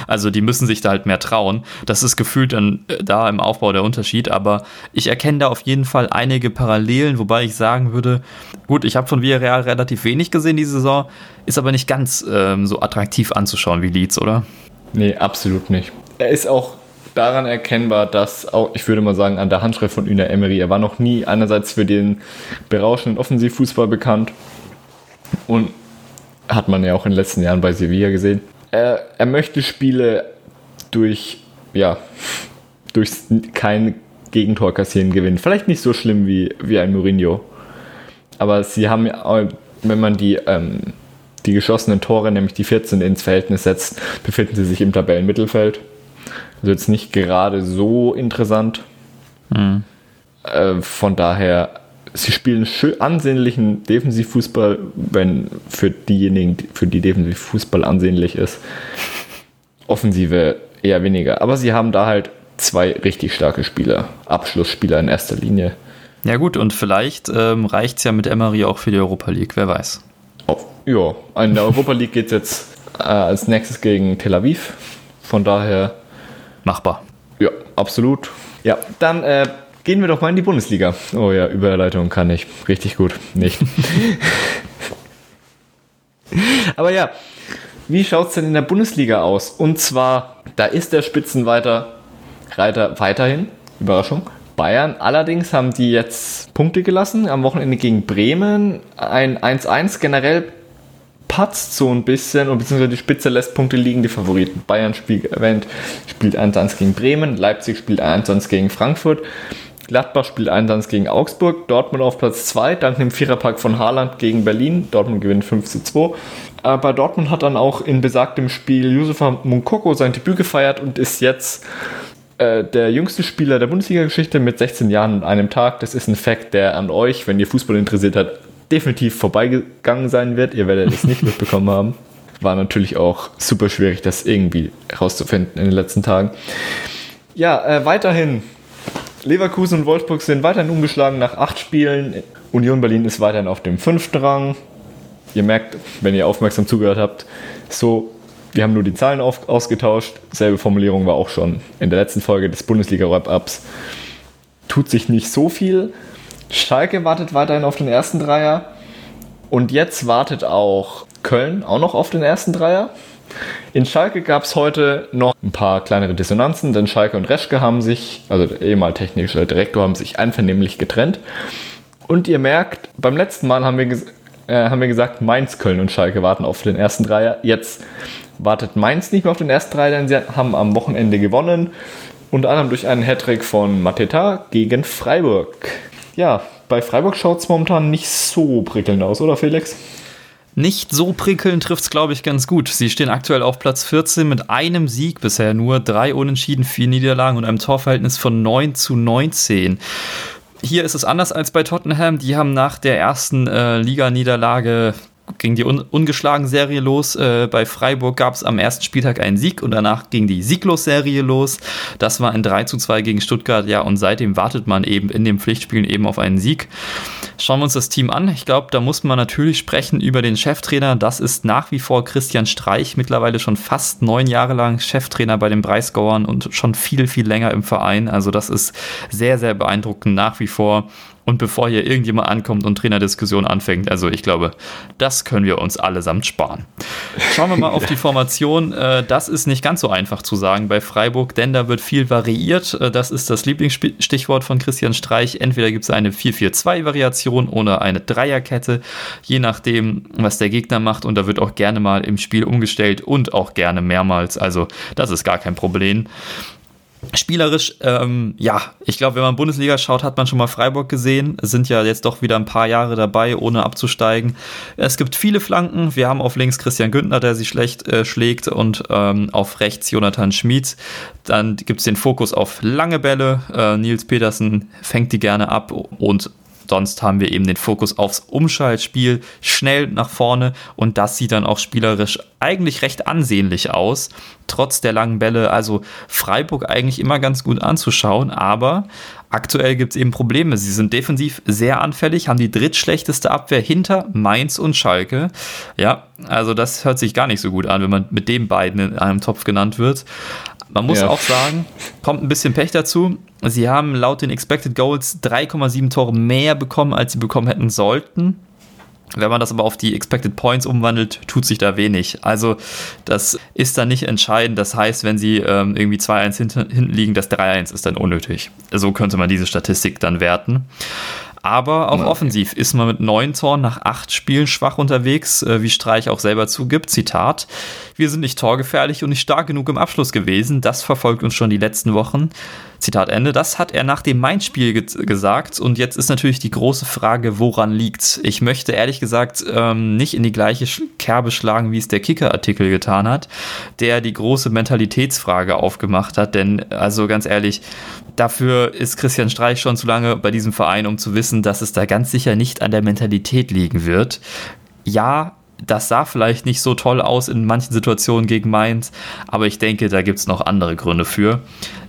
Also die müssen sich da halt mehr trauen. Das ist gefühlt dann äh, da im Aufbau der Unterschied, aber ich erkenne da auf jeden Fall einige Parallelen, wobei ich sagen würde, gut, ich habe von Villarreal relativ wenig gesehen diese Saison, ist aber nicht ganz ähm, so attraktiv anzuschauen wie Leeds, oder? Nee, absolut nicht. Er ist auch daran erkennbar, dass auch, ich würde mal sagen, an der Handschrift von Una Emery, er war noch nie einerseits für den berauschenden Offensivfußball bekannt und hat man ja auch in den letzten Jahren bei Sevilla gesehen. Er, er möchte Spiele durch, ja, durch kein Gegentor kassieren gewinnen. Vielleicht nicht so schlimm wie, wie ein Mourinho. Aber sie haben ja, wenn man die, ähm, die geschossenen Tore, nämlich die 14 ins Verhältnis setzt, befinden sie sich im Tabellenmittelfeld. Also jetzt nicht gerade so interessant. Mhm. Äh, von daher sie spielen schön ansehnlichen Defensivfußball, wenn für diejenigen, für die Defensivfußball ansehnlich ist. Offensive eher weniger. Aber sie haben da halt zwei richtig starke Spieler, Abschlussspieler in erster Linie. Ja gut, und vielleicht ähm, reicht es ja mit Emery auch für die Europa League, wer weiß. Oh, ja, in der Europa League geht es jetzt äh, als nächstes gegen Tel Aviv. Von daher. Machbar. Ja, absolut. Ja, dann äh, gehen wir doch mal in die Bundesliga. Oh ja, Überleitung kann ich. Richtig gut. Nicht. Aber ja, wie schaut es denn in der Bundesliga aus? Und zwar, da ist der Spitzenreiter Reiter weiterhin, Überraschung, Bayern. Allerdings haben die jetzt Punkte gelassen am Wochenende gegen Bremen. Ein 1-1 generell patzt so ein bisschen und beziehungsweise die Spitze lässt Punkte liegen, die Favoriten. Bayern spielt, erwähnt, spielt 1-1 gegen Bremen, Leipzig spielt 1-1 gegen Frankfurt. Gladbach spielt 1-1 gegen Augsburg, Dortmund auf Platz 2, dank dem Viererpack von Haaland gegen Berlin. Dortmund gewinnt 5 2. Aber Dortmund hat dann auch in besagtem Spiel Yusufa Mukoko sein Debüt gefeiert und ist jetzt äh, der jüngste Spieler der Bundesliga-Geschichte mit 16 Jahren und einem Tag. Das ist ein Fakt, der an euch, wenn ihr Fußball interessiert habt, definitiv vorbeigegangen sein wird. Ihr werdet es nicht mitbekommen haben. War natürlich auch super schwierig, das irgendwie herauszufinden in den letzten Tagen. Ja, äh, weiterhin Leverkusen und Wolfsburg sind weiterhin umgeschlagen nach acht Spielen. Union Berlin ist weiterhin auf dem fünften Rang. Ihr merkt, wenn ihr aufmerksam zugehört habt, so, wir haben nur die Zahlen auf, ausgetauscht. Selbe Formulierung war auch schon in der letzten Folge des Bundesliga-Wrap-Ups. Tut sich nicht so viel. Schalke wartet weiterhin auf den ersten Dreier. Und jetzt wartet auch Köln auch noch auf den ersten Dreier. In Schalke gab es heute noch ein paar kleinere Dissonanzen, denn Schalke und Reschke haben sich, also der ehemalige technische Direktor, haben sich einvernehmlich getrennt. Und ihr merkt, beim letzten Mal haben wir, äh, haben wir gesagt, Mainz, Köln und Schalke warten auf den ersten Dreier. Jetzt wartet Mainz nicht mehr auf den ersten Dreier, denn sie haben am Wochenende gewonnen. Unter anderem durch einen Hattrick von Mateta gegen Freiburg. Ja, bei Freiburg schaut es momentan nicht so prickelnd aus, oder Felix? Nicht so prickelnd trifft es, glaube ich, ganz gut. Sie stehen aktuell auf Platz 14 mit einem Sieg bisher nur, drei Unentschieden, vier Niederlagen und einem Torverhältnis von 9 zu 19. Hier ist es anders als bei Tottenham. Die haben nach der ersten äh, Liganiederlage ging die Un Ungeschlagen-Serie los. Äh, bei Freiburg gab es am ersten Spieltag einen Sieg und danach ging die Sieglos-Serie los. Das war ein 3 zu 2 gegen Stuttgart, ja, und seitdem wartet man eben in den Pflichtspielen eben auf einen Sieg. Schauen wir uns das Team an. Ich glaube, da muss man natürlich sprechen über den Cheftrainer. Das ist nach wie vor Christian Streich, mittlerweile schon fast neun Jahre lang Cheftrainer bei den Breisgauern und schon viel, viel länger im Verein. Also das ist sehr, sehr beeindruckend nach wie vor. Und bevor hier irgendjemand ankommt und Trainerdiskussion anfängt, also ich glaube, das können wir uns allesamt sparen. Schauen wir mal auf die Formation. Äh, das ist nicht ganz so einfach zu sagen bei Freiburg, denn da wird viel variiert. Äh, das ist das Lieblingsstichwort von Christian Streich. Entweder gibt es eine 4-4-2-Variation oder eine Dreierkette, je nachdem, was der Gegner macht. Und da wird auch gerne mal im Spiel umgestellt und auch gerne mehrmals. Also das ist gar kein Problem. Spielerisch, ähm, ja, ich glaube, wenn man Bundesliga schaut, hat man schon mal Freiburg gesehen. Es sind ja jetzt doch wieder ein paar Jahre dabei, ohne abzusteigen. Es gibt viele Flanken. Wir haben auf links Christian Günther, der sie schlecht äh, schlägt, und ähm, auf rechts Jonathan Schmid. Dann gibt es den Fokus auf lange Bälle. Äh, Nils Petersen fängt die gerne ab und Sonst haben wir eben den Fokus aufs Umschaltspiel, schnell nach vorne und das sieht dann auch spielerisch eigentlich recht ansehnlich aus, trotz der langen Bälle. Also Freiburg eigentlich immer ganz gut anzuschauen, aber aktuell gibt es eben Probleme. Sie sind defensiv sehr anfällig, haben die drittschlechteste Abwehr hinter Mainz und Schalke. Ja, also das hört sich gar nicht so gut an, wenn man mit den beiden in einem Topf genannt wird. Man muss ja. auch sagen, kommt ein bisschen Pech dazu. Sie haben laut den Expected Goals 3,7 Tore mehr bekommen, als sie bekommen hätten sollten. Wenn man das aber auf die Expected Points umwandelt, tut sich da wenig. Also das ist dann nicht entscheidend. Das heißt, wenn sie ähm, irgendwie 2-1 hinten, hinten liegen, das 3-1 ist dann unnötig. So könnte man diese Statistik dann werten. Aber auch okay. offensiv ist man mit neun Toren nach acht Spielen schwach unterwegs, äh, wie Streich auch selber zugibt. Zitat: Wir sind nicht torgefährlich und nicht stark genug im Abschluss gewesen. Das verfolgt uns schon die letzten Wochen. Zitat Ende. Das hat er nach dem Main-Spiel ge gesagt. Und jetzt ist natürlich die große Frage, woran liegt's? Ich möchte ehrlich gesagt ähm, nicht in die gleiche Kerbe schlagen, wie es der Kicker-Artikel getan hat, der die große Mentalitätsfrage aufgemacht hat. Denn, also ganz ehrlich, dafür ist Christian Streich schon zu lange bei diesem Verein, um zu wissen, dass es da ganz sicher nicht an der Mentalität liegen wird. Ja, das sah vielleicht nicht so toll aus in manchen Situationen gegen Mainz, aber ich denke, da gibt es noch andere Gründe für.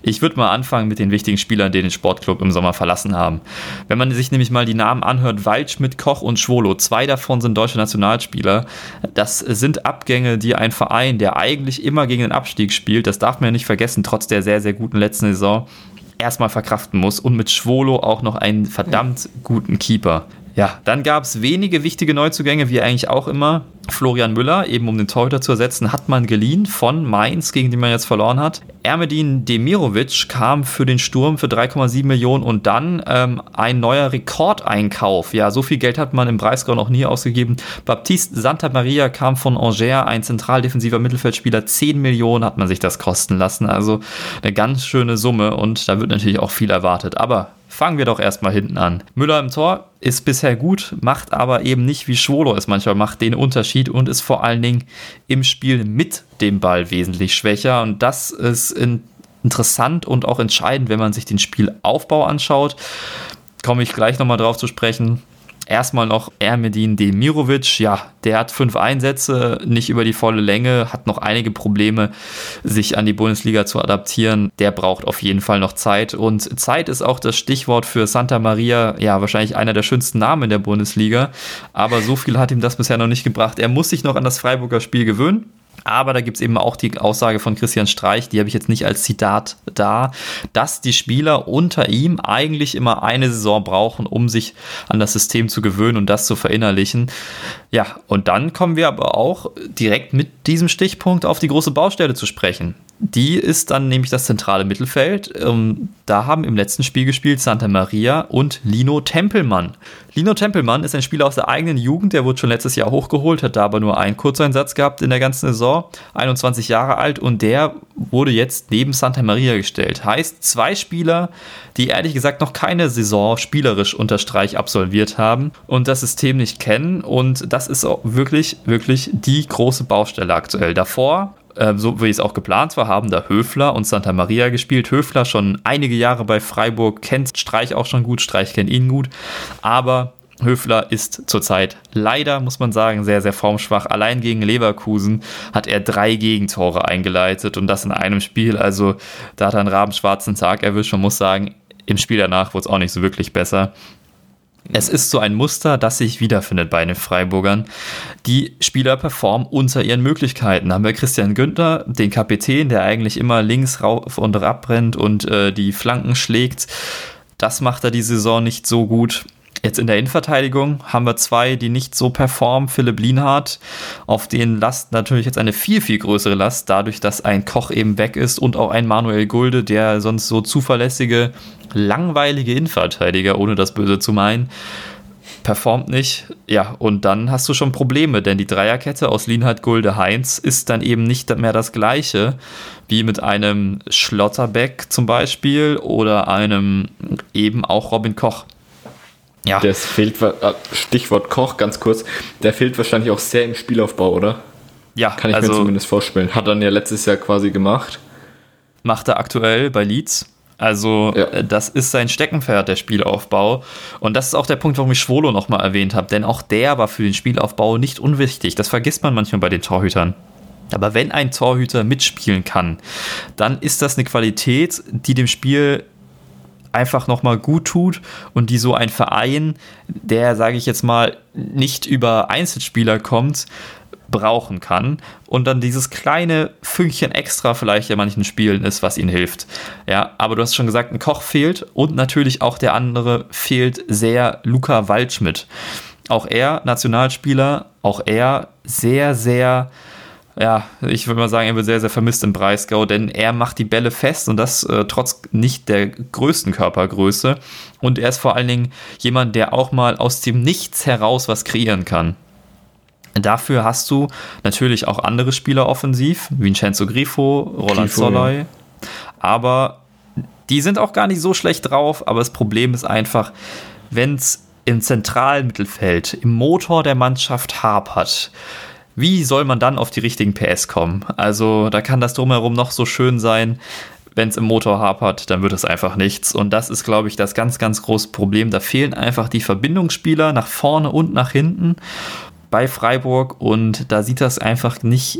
Ich würde mal anfangen mit den wichtigen Spielern, die den Sportclub im Sommer verlassen haben. Wenn man sich nämlich mal die Namen anhört, Waldschmidt, Koch und Schwolo, zwei davon sind deutsche Nationalspieler. Das sind Abgänge, die ein Verein, der eigentlich immer gegen den Abstieg spielt, das darf man ja nicht vergessen, trotz der sehr, sehr guten letzten Saison, erstmal verkraften muss und mit Schwolo auch noch einen verdammt guten Keeper. Ja, dann gab es wenige wichtige Neuzugänge, wie eigentlich auch immer. Florian Müller, eben um den Torhüter zu ersetzen, hat man geliehen von Mainz, gegen den man jetzt verloren hat. Ermedin Demirovic kam für den Sturm für 3,7 Millionen und dann ähm, ein neuer Rekordeinkauf. Ja, so viel Geld hat man im Breisgau noch nie ausgegeben. Baptiste Santa Maria kam von Angers, ein zentraldefensiver Mittelfeldspieler. 10 Millionen hat man sich das kosten lassen. Also eine ganz schöne Summe und da wird natürlich auch viel erwartet. Aber Fangen wir doch erstmal hinten an. Müller im Tor ist bisher gut, macht aber eben nicht wie Schwolo es manchmal macht, den Unterschied und ist vor allen Dingen im Spiel mit dem Ball wesentlich schwächer. Und das ist in interessant und auch entscheidend, wenn man sich den Spielaufbau anschaut. Komme ich gleich nochmal drauf zu sprechen. Erstmal noch Ermedin Demirovic. Ja, der hat fünf Einsätze, nicht über die volle Länge, hat noch einige Probleme, sich an die Bundesliga zu adaptieren. Der braucht auf jeden Fall noch Zeit. Und Zeit ist auch das Stichwort für Santa Maria. Ja, wahrscheinlich einer der schönsten Namen in der Bundesliga. Aber so viel hat ihm das bisher noch nicht gebracht. Er muss sich noch an das Freiburger Spiel gewöhnen. Aber da gibt es eben auch die Aussage von Christian Streich, die habe ich jetzt nicht als Zitat da, dass die Spieler unter ihm eigentlich immer eine Saison brauchen, um sich an das System zu gewöhnen und das zu verinnerlichen. Ja, und dann kommen wir aber auch direkt mit diesem Stichpunkt auf die große Baustelle zu sprechen. Die ist dann nämlich das zentrale Mittelfeld. Ähm, da haben im letzten Spiel gespielt Santa Maria und Lino Tempelmann. Lino Tempelmann ist ein Spieler aus der eigenen Jugend, der wurde schon letztes Jahr hochgeholt, hat da aber nur einen Kurzeinsatz gehabt in der ganzen Saison, 21 Jahre alt und der wurde jetzt neben Santa Maria gestellt. Heißt, zwei Spieler, die ehrlich gesagt noch keine Saison spielerisch unter Streich absolviert haben und das System nicht kennen und das ist auch wirklich, wirklich die große Baustelle aktuell. Davor ähm, so wie es auch geplant war, haben da Höfler und Santa Maria gespielt. Höfler schon einige Jahre bei Freiburg, kennt Streich auch schon gut, Streich kennt ihn gut, aber Höfler ist zurzeit leider, muss man sagen, sehr, sehr formschwach. Allein gegen Leverkusen hat er drei Gegentore eingeleitet und das in einem Spiel. Also da hat er einen rabenschwarzen Tag erwischt. Man muss sagen, im Spiel danach wurde es auch nicht so wirklich besser. Es ist so ein Muster, das sich wiederfindet bei den Freiburgern. Die Spieler performen unter ihren Möglichkeiten. Da haben wir Christian Günther, den Kapitän, der eigentlich immer links rauf und ab rennt und äh, die Flanken schlägt. Das macht er die Saison nicht so gut. Jetzt in der Innenverteidigung haben wir zwei, die nicht so performen. Philipp Lienhardt, auf den Last natürlich jetzt eine viel, viel größere Last, dadurch, dass ein Koch eben weg ist und auch ein Manuel Gulde, der sonst so zuverlässige, langweilige Innenverteidiger, ohne das Böse zu meinen, performt nicht. Ja, und dann hast du schon Probleme, denn die Dreierkette aus Lienhardt, Gulde, Heinz ist dann eben nicht mehr das gleiche wie mit einem Schlotterbeck zum Beispiel oder einem eben auch Robin Koch. Ja. Das fehlt, äh, Stichwort Koch, ganz kurz, der fehlt wahrscheinlich auch sehr im Spielaufbau, oder? Ja, kann ich also, mir zumindest vorstellen. Hat er ja letztes Jahr quasi gemacht. Macht er aktuell bei Leeds. Also, ja. Äh, das ist sein Steckenpferd, der Spielaufbau. Und das ist auch der Punkt, warum ich Schwolo nochmal erwähnt habe. Denn auch der war für den Spielaufbau nicht unwichtig. Das vergisst man manchmal bei den Torhütern. Aber wenn ein Torhüter mitspielen kann, dann ist das eine Qualität, die dem Spiel einfach nochmal gut tut und die so ein Verein, der, sage ich jetzt mal, nicht über Einzelspieler kommt, brauchen kann und dann dieses kleine Fünkchen extra vielleicht in manchen Spielen ist, was ihnen hilft. Ja, aber du hast schon gesagt, ein Koch fehlt und natürlich auch der andere fehlt sehr Luca Waldschmidt. Auch er Nationalspieler, auch er sehr, sehr ja, ich würde mal sagen, er wird sehr, sehr vermisst im Breisgau, denn er macht die Bälle fest und das äh, trotz nicht der größten Körpergröße. Und er ist vor allen Dingen jemand, der auch mal aus dem Nichts heraus was kreieren kann. Dafür hast du natürlich auch andere Spieler offensiv, Vincenzo Grifo, Roland Grifo, Soloy. Ja. Aber die sind auch gar nicht so schlecht drauf. Aber das Problem ist einfach, wenn es im zentralen Mittelfeld, im Motor der Mannschaft hapert, wie soll man dann auf die richtigen PS kommen? Also da kann das drumherum noch so schön sein. Wenn es im Motor hapert, dann wird es einfach nichts. Und das ist, glaube ich, das ganz, ganz große Problem. Da fehlen einfach die Verbindungsspieler nach vorne und nach hinten. bei Freiburg und da sieht das einfach nicht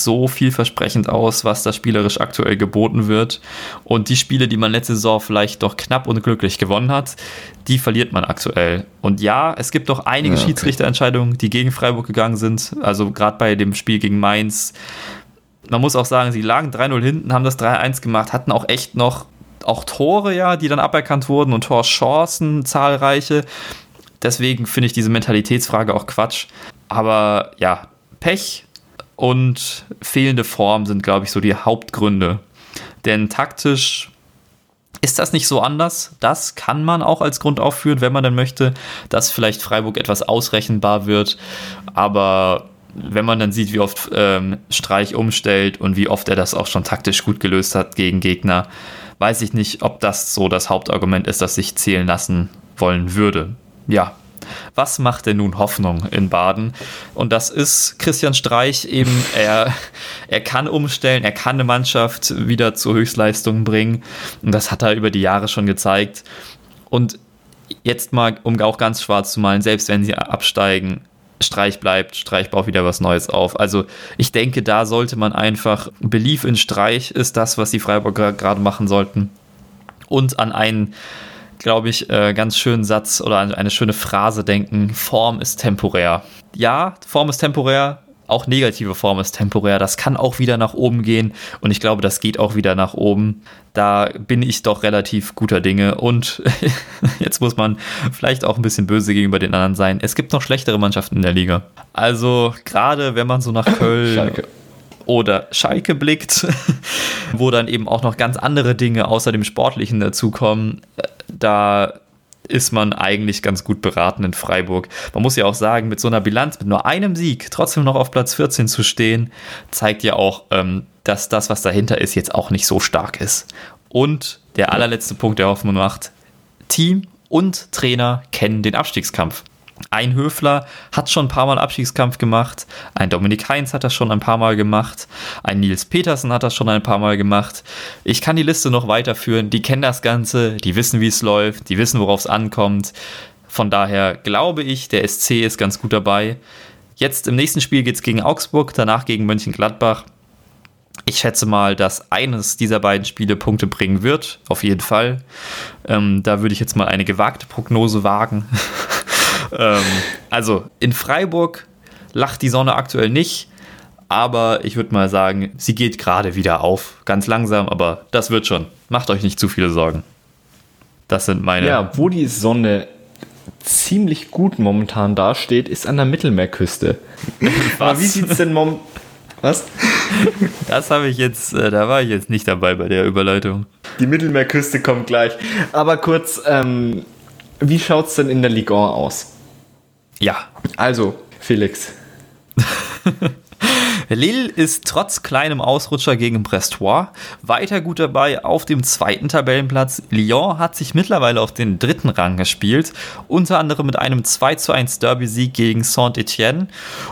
so vielversprechend aus, was da spielerisch aktuell geboten wird. Und die Spiele, die man letzte Saison vielleicht doch knapp und glücklich gewonnen hat, die verliert man aktuell. Und ja, es gibt doch einige ja, okay. Schiedsrichterentscheidungen, die gegen Freiburg gegangen sind. Also gerade bei dem Spiel gegen Mainz. Man muss auch sagen, sie lagen 3-0 hinten, haben das 3-1 gemacht, hatten auch echt noch auch Tore, ja, die dann aberkannt wurden und Torchancen zahlreiche. Deswegen finde ich diese Mentalitätsfrage auch Quatsch. Aber ja, Pech und fehlende Form sind, glaube ich, so die Hauptgründe. Denn taktisch ist das nicht so anders? Das kann man auch als Grund aufführen, wenn man dann möchte, dass vielleicht Freiburg etwas ausrechenbar wird. Aber wenn man dann sieht, wie oft ähm, Streich umstellt und wie oft er das auch schon taktisch gut gelöst hat gegen Gegner, weiß ich nicht, ob das so das Hauptargument ist, das sich zählen lassen wollen würde ja, was macht denn nun Hoffnung in Baden? Und das ist Christian Streich eben, er, er kann umstellen, er kann eine Mannschaft wieder zur Höchstleistung bringen. Und das hat er über die Jahre schon gezeigt. Und jetzt mal, um auch ganz schwarz zu malen, selbst wenn sie absteigen, Streich bleibt, Streich baut wieder was Neues auf. Also ich denke, da sollte man einfach, Belief in Streich ist das, was die Freiburger gerade machen sollten. Und an einen glaube ich, äh, ganz schönen Satz oder eine schöne Phrase denken. Form ist temporär. Ja, Form ist temporär. Auch negative Form ist temporär. Das kann auch wieder nach oben gehen. Und ich glaube, das geht auch wieder nach oben. Da bin ich doch relativ guter Dinge. Und jetzt muss man vielleicht auch ein bisschen böse gegenüber den anderen sein. Es gibt noch schlechtere Mannschaften in der Liga. Also, gerade wenn man so nach Köln. Schalke oder Schalke blickt, wo dann eben auch noch ganz andere Dinge außer dem Sportlichen dazukommen da ist man eigentlich ganz gut beraten in Freiburg. Man muss ja auch sagen, mit so einer Bilanz, mit nur einem Sieg, trotzdem noch auf Platz 14 zu stehen, zeigt ja auch, ähm, dass das, was dahinter ist, jetzt auch nicht so stark ist. Und der allerletzte Punkt, der Hoffnung macht, Team und Trainer kennen den Abstiegskampf. Ein Höfler hat schon ein paar Mal Abstiegskampf gemacht, ein Dominik Heinz hat das schon ein paar Mal gemacht, ein Nils Petersen hat das schon ein paar Mal gemacht. Ich kann die Liste noch weiterführen, die kennen das Ganze, die wissen, wie es läuft, die wissen, worauf es ankommt. Von daher glaube ich, der SC ist ganz gut dabei. Jetzt im nächsten Spiel geht es gegen Augsburg, danach gegen Mönchengladbach. Ich schätze mal, dass eines dieser beiden Spiele Punkte bringen wird, auf jeden Fall. Ähm, da würde ich jetzt mal eine gewagte Prognose wagen. ähm, also in Freiburg lacht die Sonne aktuell nicht, aber ich würde mal sagen, sie geht gerade wieder auf. Ganz langsam, aber das wird schon. Macht euch nicht zu viele Sorgen. Das sind meine. Ja, wo die Sonne ziemlich gut momentan dasteht, ist an der Mittelmeerküste. Aber wie sieht es denn momentan. Was? Das habe ich jetzt, äh, da war ich jetzt nicht dabei bei der Überleitung. Die Mittelmeerküste kommt gleich. Aber kurz, ähm, wie schaut es denn in der Ligue 1 aus? Ja. Also, Felix. Lille ist trotz kleinem Ausrutscher gegen Brestois weiter gut dabei auf dem zweiten Tabellenplatz. Lyon hat sich mittlerweile auf den dritten Rang gespielt, unter anderem mit einem 2 zu 1 Derby-Sieg gegen Saint-Etienne.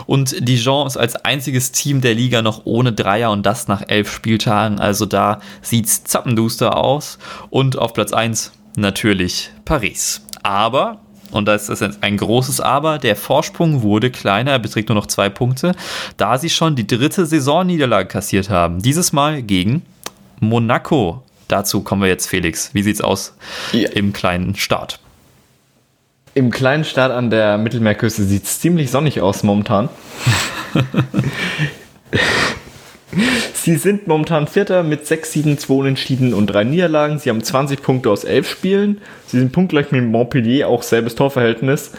Und Dijon ist als einziges Team der Liga noch ohne Dreier und das nach elf Spieltagen. Also da sieht es zappenduster aus. Und auf Platz 1 natürlich Paris. Aber und da ist das ein großes Aber. Der Vorsprung wurde kleiner, er beträgt nur noch zwei Punkte, da sie schon die dritte Saisonniederlage kassiert haben. Dieses Mal gegen Monaco. Dazu kommen wir jetzt, Felix. Wie sieht's aus ja. im kleinen Start? Im kleinen Staat an der Mittelmeerküste sieht es ziemlich sonnig aus momentan. Sie sind momentan Vierter mit 6 Siegen, 2 Unentschieden und 3 Niederlagen. Sie haben 20 Punkte aus 11 Spielen. Sie sind punktgleich mit Montpellier, auch selbes Torverhältnis.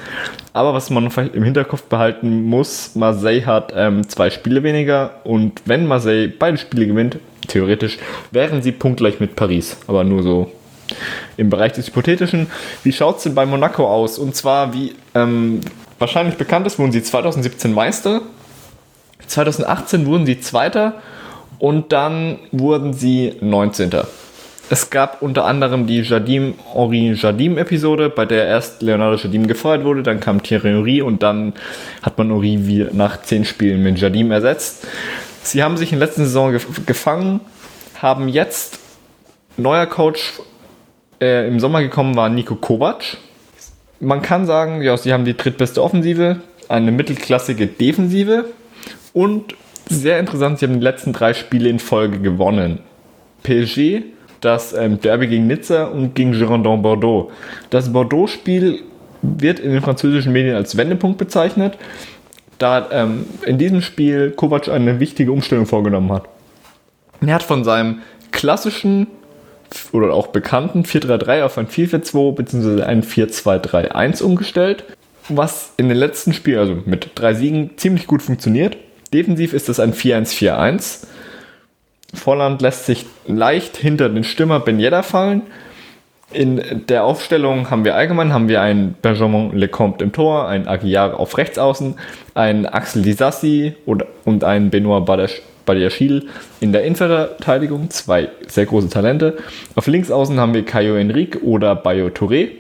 Aber was man vielleicht im Hinterkopf behalten muss, Marseille hat ähm, zwei Spiele weniger und wenn Marseille beide Spiele gewinnt, theoretisch, wären sie punktgleich mit Paris. Aber nur so im Bereich des Hypothetischen. Wie schaut es denn bei Monaco aus? Und zwar, wie ähm, wahrscheinlich bekannt ist, wurden sie 2017 Meister 2018 wurden sie Zweiter und dann wurden sie 19. Es gab unter anderem die Jardim Henri Jardim Episode, bei der erst Leonardo Jardim gefeuert wurde, dann kam Thierry Henry und dann hat man Henry nach 10 Spielen mit Jardim ersetzt. Sie haben sich in der letzten Saison gefangen, haben jetzt neuer Coach äh, im Sommer gekommen war Nico Kovac. Man kann sagen, ja, sie haben die drittbeste Offensive eine mittelklassige Defensive und sehr interessant, sie haben die letzten drei Spiele in Folge gewonnen. PSG, das ähm, Derby gegen Nizza und gegen Girondin Bordeaux. Das Bordeaux-Spiel wird in den französischen Medien als Wendepunkt bezeichnet, da ähm, in diesem Spiel Kovac eine wichtige Umstellung vorgenommen hat. Er hat von seinem klassischen oder auch bekannten 4-3-3 auf ein 4-4-2 bzw. ein 4-2-3-1 umgestellt, was in den letzten Spielen, also mit drei Siegen, ziemlich gut funktioniert. Defensiv ist es ein 4-1-4-1. Volland lässt sich leicht hinter den Stürmer Ben fallen. In der Aufstellung haben wir allgemein haben wir einen Benjamin Lecomte im Tor, einen Aguiar auf Rechtsaußen, einen Axel Disassi und einen Benoit Badiachil in der Innenverteidigung, zwei sehr große Talente. Auf Linksaußen haben wir Caio Henrique oder Bayo Touré.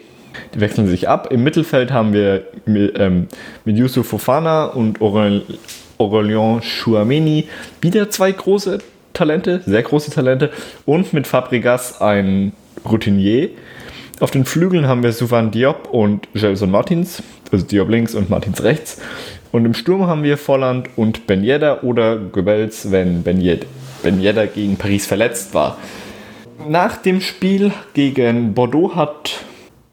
Die wechseln sich ab. Im Mittelfeld haben wir mit, ähm, mit Yusuf Fofana und Aurelien Chouameni wieder zwei große Talente, sehr große Talente. Und mit Fabregas ein Routinier. Auf den Flügeln haben wir Suvan Diop und Gelson Martins, also Diop links und Martins rechts. Und im Sturm haben wir Volland und Ben Yedder oder Goebbels, wenn Ben Yedder, ben Yedder gegen Paris verletzt war. Nach dem Spiel gegen Bordeaux hat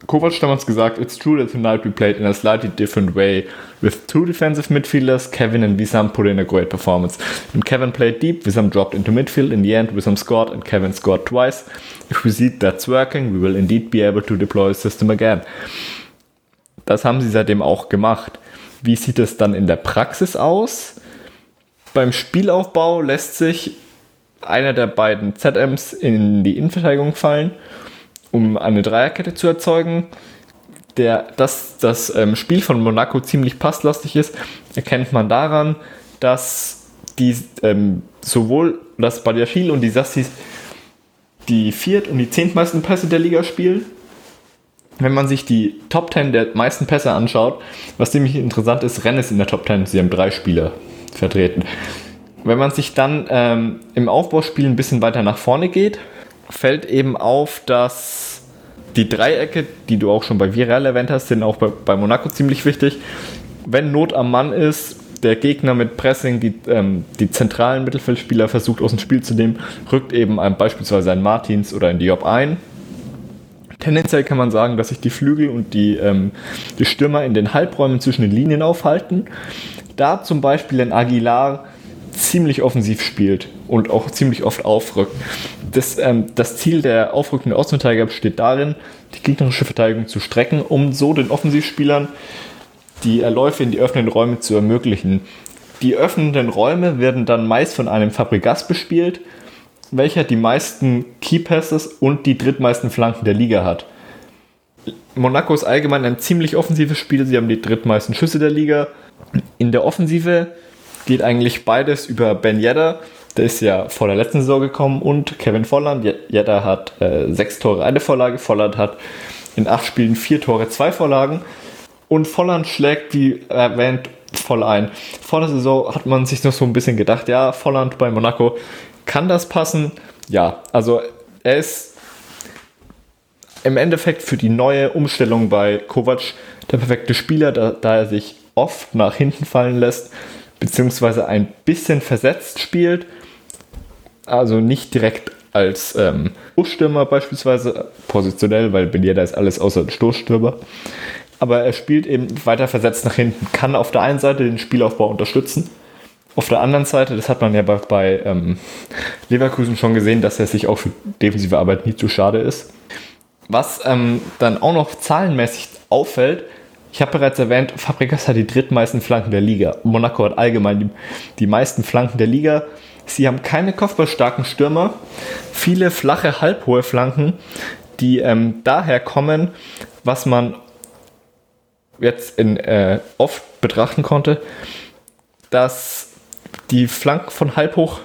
Kovac damals gesagt, it's true that tonight we played in a slightly different way with two defensive midfielders, Kevin and Wissam put in a great performance. When Kevin played deep, Wissam dropped into midfield. In the end, Wissam scored and Kevin scored twice. If we see that's working, we will indeed be able to deploy the system again. Das haben sie seitdem auch gemacht. Wie sieht es dann in der Praxis aus? Beim Spielaufbau lässt sich einer der beiden ZMs in die Innenverteidigung fallen um eine Dreierkette zu erzeugen. Der, dass das ähm, Spiel von Monaco ziemlich passlastig ist, erkennt man daran, dass die ähm, sowohl das Badiachil und die Sassis die viert- und die zehntmeisten Pässe der Liga spielen. Wenn man sich die Top 10 der meisten Pässe anschaut, was ziemlich interessant ist, Rennes in der Top 10, sie haben drei Spieler vertreten. Wenn man sich dann ähm, im Aufbauspiel ein bisschen weiter nach vorne geht, fällt eben auf, dass die Dreiecke, die du auch schon bei Viral erwähnt hast, sind auch bei, bei Monaco ziemlich wichtig. Wenn Not am Mann ist, der Gegner mit Pressing die, ähm, die zentralen Mittelfeldspieler versucht aus dem Spiel zu nehmen, rückt eben ein, beispielsweise ein Martins oder ein Diop ein. Tendenziell kann man sagen, dass sich die Flügel und die, ähm, die Stürmer in den Halbräumen zwischen den Linien aufhalten. Da zum Beispiel ein Aguilar ziemlich offensiv spielt und auch ziemlich oft aufrückt. Das, ähm, das Ziel der aufrückenden Außenverteidiger besteht darin, die gegnerische Verteidigung zu strecken, um so den Offensivspielern die Erläufe in die öffnenden Räume zu ermöglichen. Die öffnenden Räume werden dann meist von einem Fabregas bespielt, welcher die meisten Key Passes und die drittmeisten Flanken der Liga hat. Monaco ist allgemein ein ziemlich offensives Spiel. Sie haben die drittmeisten Schüsse der Liga. In der Offensive geht eigentlich beides über Ben Yedder. Der ist ja vor der letzten Saison gekommen und Kevin Volland. Yedder hat äh, sechs Tore, eine Vorlage. Volland hat in acht Spielen vier Tore, zwei Vorlagen. Und Volland schlägt, wie erwähnt, voll ein. Vor der Saison hat man sich noch so ein bisschen gedacht, ja, Volland bei Monaco, kann das passen? Ja, also er ist im Endeffekt für die neue Umstellung bei Kovac der perfekte Spieler, da, da er sich oft nach hinten fallen lässt beziehungsweise ein bisschen versetzt spielt. Also nicht direkt als ähm, Stoßstürmer beispielsweise, positionell, weil Beneda ist alles außer Stoßstürmer. Aber er spielt eben weiter versetzt nach hinten, kann auf der einen Seite den Spielaufbau unterstützen. Auf der anderen Seite, das hat man ja bei, bei ähm, Leverkusen schon gesehen, dass er sich auch für defensive Arbeit nie zu schade ist. Was ähm, dann auch noch zahlenmäßig auffällt, ich habe bereits erwähnt, Fabregas hat die drittmeisten Flanken der Liga. Monaco hat allgemein die, die meisten Flanken der Liga. Sie haben keine kopfballstarken Stürmer, viele flache, halbhohe Flanken, die ähm, daher kommen, was man jetzt in, äh, oft betrachten konnte, dass die Flanken von halbhoch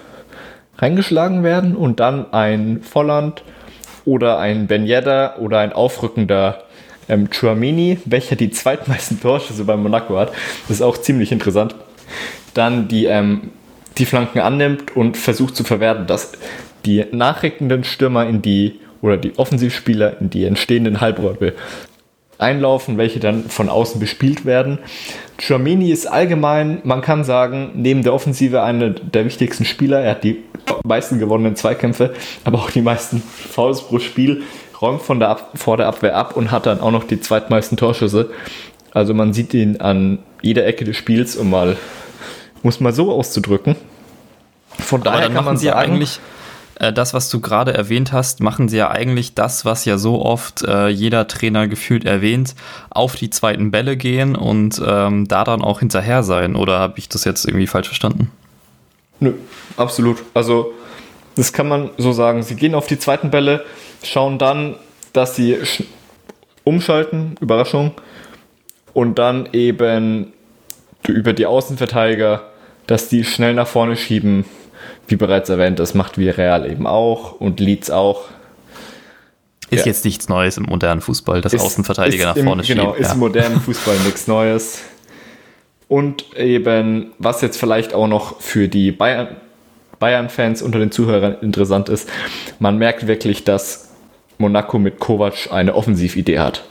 reingeschlagen werden und dann ein Volland oder ein Ben Yedder oder ein aufrückender ähm, Chouamini, welcher die zweitmeisten Torschüsse bei Monaco hat. Das ist auch ziemlich interessant. Dann die, ähm, die Flanken annimmt und versucht zu verwerten, dass die nachrückenden Stürmer in die oder die Offensivspieler in die entstehenden Halbräume einlaufen, welche dann von außen bespielt werden. Chouamini ist allgemein, man kann sagen, neben der Offensive einer der wichtigsten Spieler. Er hat die meisten gewonnenen Zweikämpfe, aber auch die meisten Fouls pro Spiel, räumt von der Ab vor der Abwehr ab und hat dann auch noch die zweitmeisten Torschüsse. Also man sieht ihn an jeder Ecke des Spiels, um mal, muss mal so auszudrücken. Von daher kann man sagen, eigentlich äh, das, was du gerade erwähnt hast, machen sie ja eigentlich das, was ja so oft äh, jeder Trainer gefühlt erwähnt, auf die zweiten Bälle gehen und ähm, da dann auch hinterher sein. Oder habe ich das jetzt irgendwie falsch verstanden? Nö, absolut. Also das kann man so sagen. Sie gehen auf die zweiten Bälle, schauen dann, dass sie umschalten, Überraschung, und dann eben über die Außenverteidiger, dass die schnell nach vorne schieben, wie bereits erwähnt, das macht Villarreal eben auch und Leeds auch. Ist ja. jetzt nichts Neues im modernen Fußball, dass ist, Außenverteidiger nach vorne im, schieben. Genau, ist ja. im modernen Fußball nichts Neues. Und eben, was jetzt vielleicht auch noch für die Bayern, Bayern-Fans unter den Zuhörern interessant ist, man merkt wirklich, dass Monaco mit Kovac eine Offensividee hat.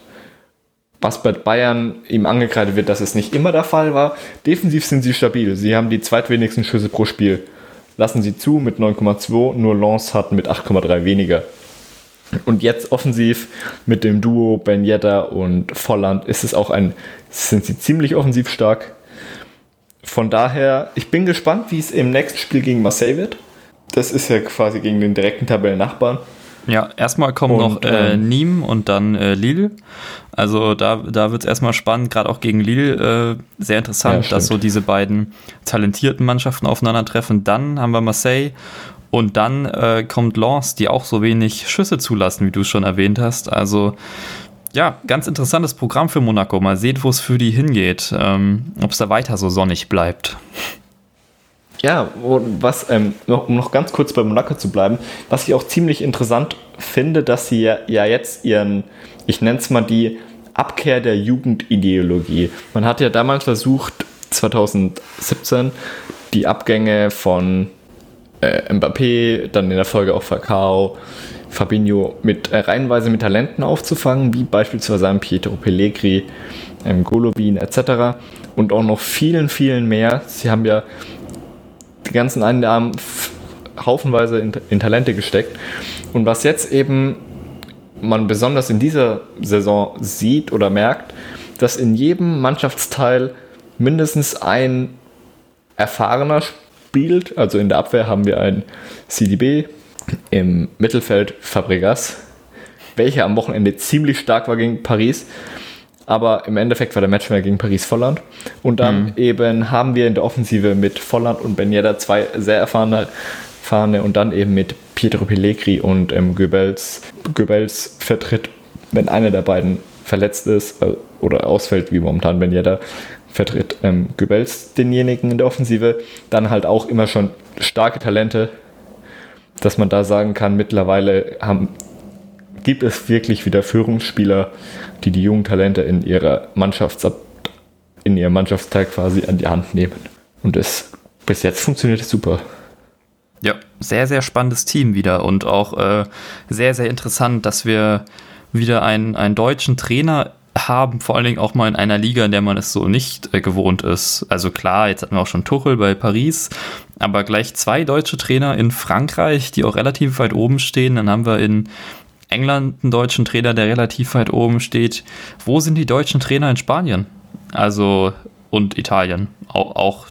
Was bei Bayern ihm angekreidet wird, dass es nicht immer der Fall war. Defensiv sind sie stabil. Sie haben die zweitwenigsten Schüsse pro Spiel lassen sie zu mit 9,2, nur Lens hat mit 8,3 weniger. Und jetzt offensiv mit dem Duo Ben Yedda und Volland ist es auch ein, sind sie ziemlich offensiv stark. Von daher, ich bin gespannt, wie es im nächsten Spiel gegen Marseille wird. Das ist ja quasi gegen den direkten Tabellennachbarn. Ja, erstmal kommen und, noch äh, ähm, Nîmes und dann äh, Lille. Also da, da wird es erstmal spannend, gerade auch gegen Lille äh, sehr interessant, ja, dass so diese beiden talentierten Mannschaften aufeinandertreffen. Dann haben wir Marseille und dann äh, kommt Lens, die auch so wenig Schüsse zulassen, wie du schon erwähnt hast. Also ja, ganz interessantes Programm für Monaco. Mal sehen, wo es für die hingeht. Ähm, Ob es da weiter so sonnig bleibt. Ja, was, ähm, noch, um noch ganz kurz bei Monaco zu bleiben, was ich auch ziemlich interessant finde, dass sie ja, ja jetzt ihren, ich nenne es mal die Abkehr der Jugendideologie. Man hat ja damals versucht, 2017, die Abgänge von äh, Mbappé, dann in der Folge auch Falcao, Fabinho mit äh, reihenweise mit Talenten aufzufangen, wie beispielsweise ein Pietro Pellegri, ähm, Golovin etc. Und auch noch vielen, vielen mehr. Sie haben ja die ganzen Einnahmen haufenweise in, in Talente gesteckt. Und was jetzt eben man besonders in dieser Saison sieht oder merkt, dass in jedem Mannschaftsteil mindestens ein erfahrener spielt. Also in der Abwehr haben wir einen CDB, im Mittelfeld Fabregas, welcher am Wochenende ziemlich stark war gegen Paris aber im Endeffekt war der Matchwinner gegen Paris Volland. Und dann mhm. eben haben wir in der Offensive mit Volland und Ben Yedder zwei sehr erfahrene, erfahrene und dann eben mit Pietro Pellegri und ähm, Goebbels. Goebbels vertritt, wenn einer der beiden verletzt ist äh, oder ausfällt, wie momentan Ben Yedder, vertritt ähm, Goebbels denjenigen in der Offensive. Dann halt auch immer schon starke Talente, dass man da sagen kann, mittlerweile haben gibt es wirklich wieder Führungsspieler, die die jungen Talente in ihrer Mannschafts in ihrem Mannschaftsteil quasi an die Hand nehmen. Und es bis jetzt funktioniert es super. Ja, sehr, sehr spannendes Team wieder und auch äh, sehr, sehr interessant, dass wir wieder einen, einen deutschen Trainer haben, vor allen Dingen auch mal in einer Liga, in der man es so nicht äh, gewohnt ist. Also klar, jetzt hatten wir auch schon Tuchel bei Paris, aber gleich zwei deutsche Trainer in Frankreich, die auch relativ weit oben stehen. Dann haben wir in England einen deutschen Trainer, der relativ weit oben steht. Wo sind die deutschen Trainer in Spanien? Also und Italien. Auch, auch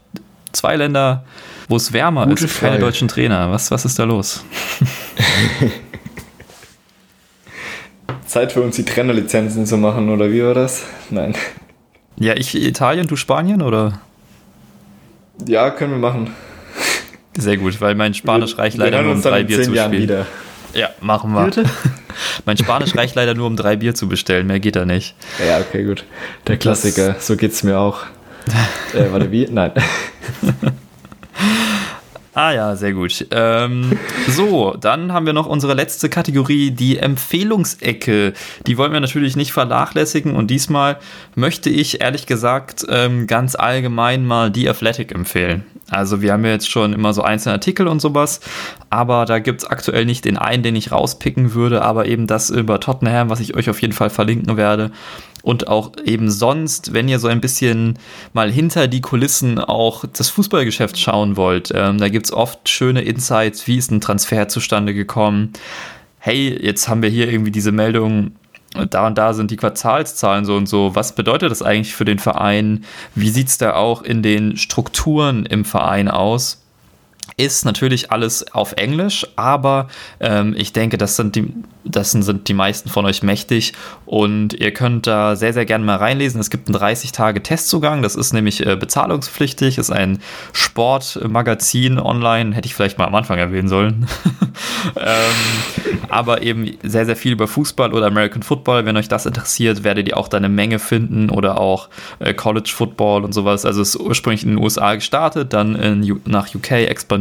zwei Länder, wo es wärmer Gute ist, Frage. keine deutschen Trainer. Was, was ist da los? Zeit für uns die Trainerlizenzen zu machen, oder wie war das? Nein. Ja, ich Italien, du Spanien, oder? Ja, können wir machen. Sehr gut, weil mein Spanisch reicht leider nur um drei Bier zu spielen. Wieder. Ja, machen wir. Bitte? Mein Spanisch reicht leider nur, um drei Bier zu bestellen. Mehr geht da nicht. Ja, okay, gut. Der Klassiker. Das so geht's mir auch. äh, warte, wie? Nein. Ah ja, sehr gut. Ähm, so, dann haben wir noch unsere letzte Kategorie, die Empfehlungsecke. Die wollen wir natürlich nicht vernachlässigen und diesmal möchte ich ehrlich gesagt ähm, ganz allgemein mal die Athletic empfehlen. Also wir haben ja jetzt schon immer so einzelne Artikel und sowas, aber da gibt es aktuell nicht den einen, den ich rauspicken würde, aber eben das über Tottenham, was ich euch auf jeden Fall verlinken werde. Und auch eben sonst, wenn ihr so ein bisschen mal hinter die Kulissen auch das Fußballgeschäft schauen wollt. Ähm, da gibt es oft schöne Insights, wie ist ein Transfer zustande gekommen. Hey, jetzt haben wir hier irgendwie diese Meldung, da und da sind die Quartalszahlen so und so. Was bedeutet das eigentlich für den Verein? Wie sieht es da auch in den Strukturen im Verein aus? Ist natürlich alles auf Englisch, aber ähm, ich denke, das sind die das sind die meisten von euch mächtig und ihr könnt da sehr, sehr gerne mal reinlesen. Es gibt einen 30-Tage-Testzugang, das ist nämlich äh, bezahlungspflichtig, ist ein Sportmagazin online, hätte ich vielleicht mal am Anfang erwähnen sollen. ähm, aber eben sehr, sehr viel über Fußball oder American Football. Wenn euch das interessiert, werdet ihr auch da eine Menge finden oder auch äh, College Football und sowas. Also es ist ursprünglich in den USA gestartet, dann in, nach UK expandiert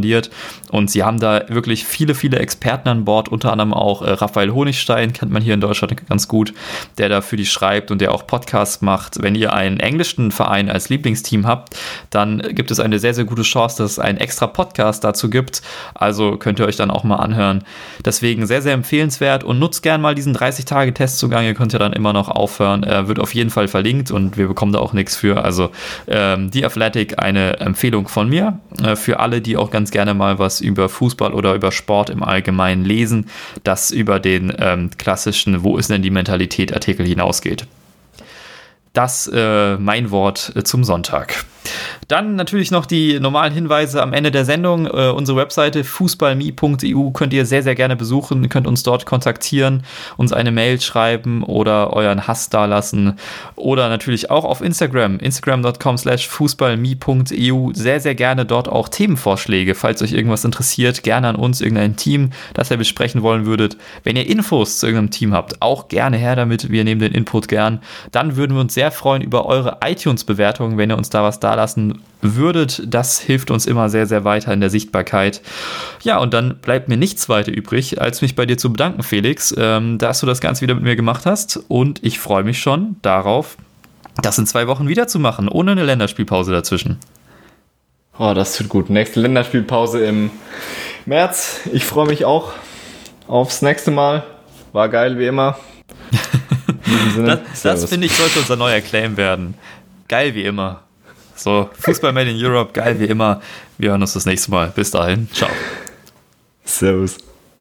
und sie haben da wirklich viele, viele Experten an Bord, unter anderem auch äh, Raphael Honigstein, kennt man hier in Deutschland ganz gut, der da für die schreibt und der auch Podcasts macht. Wenn ihr einen englischen Verein als Lieblingsteam habt, dann gibt es eine sehr, sehr gute Chance, dass es einen extra Podcast dazu gibt. Also könnt ihr euch dann auch mal anhören. Deswegen sehr, sehr empfehlenswert und nutzt gern mal diesen 30-Tage-Testzugang. Ihr könnt ja dann immer noch aufhören. Er wird auf jeden Fall verlinkt und wir bekommen da auch nichts für. Also ähm, die Athletic, eine Empfehlung von mir äh, für alle, die auch ganz gerne mal was über Fußball oder über Sport im Allgemeinen lesen. Das über den ähm, klassischen Wo ist denn die Mentalität Artikel hinausgeht. Das äh, mein Wort äh, zum Sonntag. Dann natürlich noch die normalen Hinweise am Ende der Sendung. Äh, unsere Webseite fußballme.eu könnt ihr sehr, sehr gerne besuchen. Ihr könnt uns dort kontaktieren, uns eine Mail schreiben oder euren Hass dalassen. Oder natürlich auch auf Instagram, instagram.com slash fußballme.eu. Sehr, sehr gerne dort auch Themenvorschläge, falls euch irgendwas interessiert. Gerne an uns, irgendein Team, das ihr besprechen wollen würdet. Wenn ihr Infos zu irgendeinem Team habt, auch gerne her damit. Wir nehmen den Input gern. Dann würden wir uns sehr freuen über eure iTunes-Bewertungen, wenn ihr uns da was da lassen würdet. Das hilft uns immer sehr, sehr weiter in der Sichtbarkeit. Ja, und dann bleibt mir nichts weiter übrig, als mich bei dir zu bedanken, Felix, ähm, dass du das Ganze wieder mit mir gemacht hast. Und ich freue mich schon darauf, das in zwei Wochen wieder zu machen, ohne eine Länderspielpause dazwischen. Oh, das tut gut. Nächste Länderspielpause im März. Ich freue mich auch aufs nächste Mal. War geil wie immer. das, das finde ich sollte unser neuer Claim werden. Geil wie immer. So, Fußball Made in Europe, geil wie immer. Wir hören uns das nächste Mal. Bis dahin. Ciao. Servus.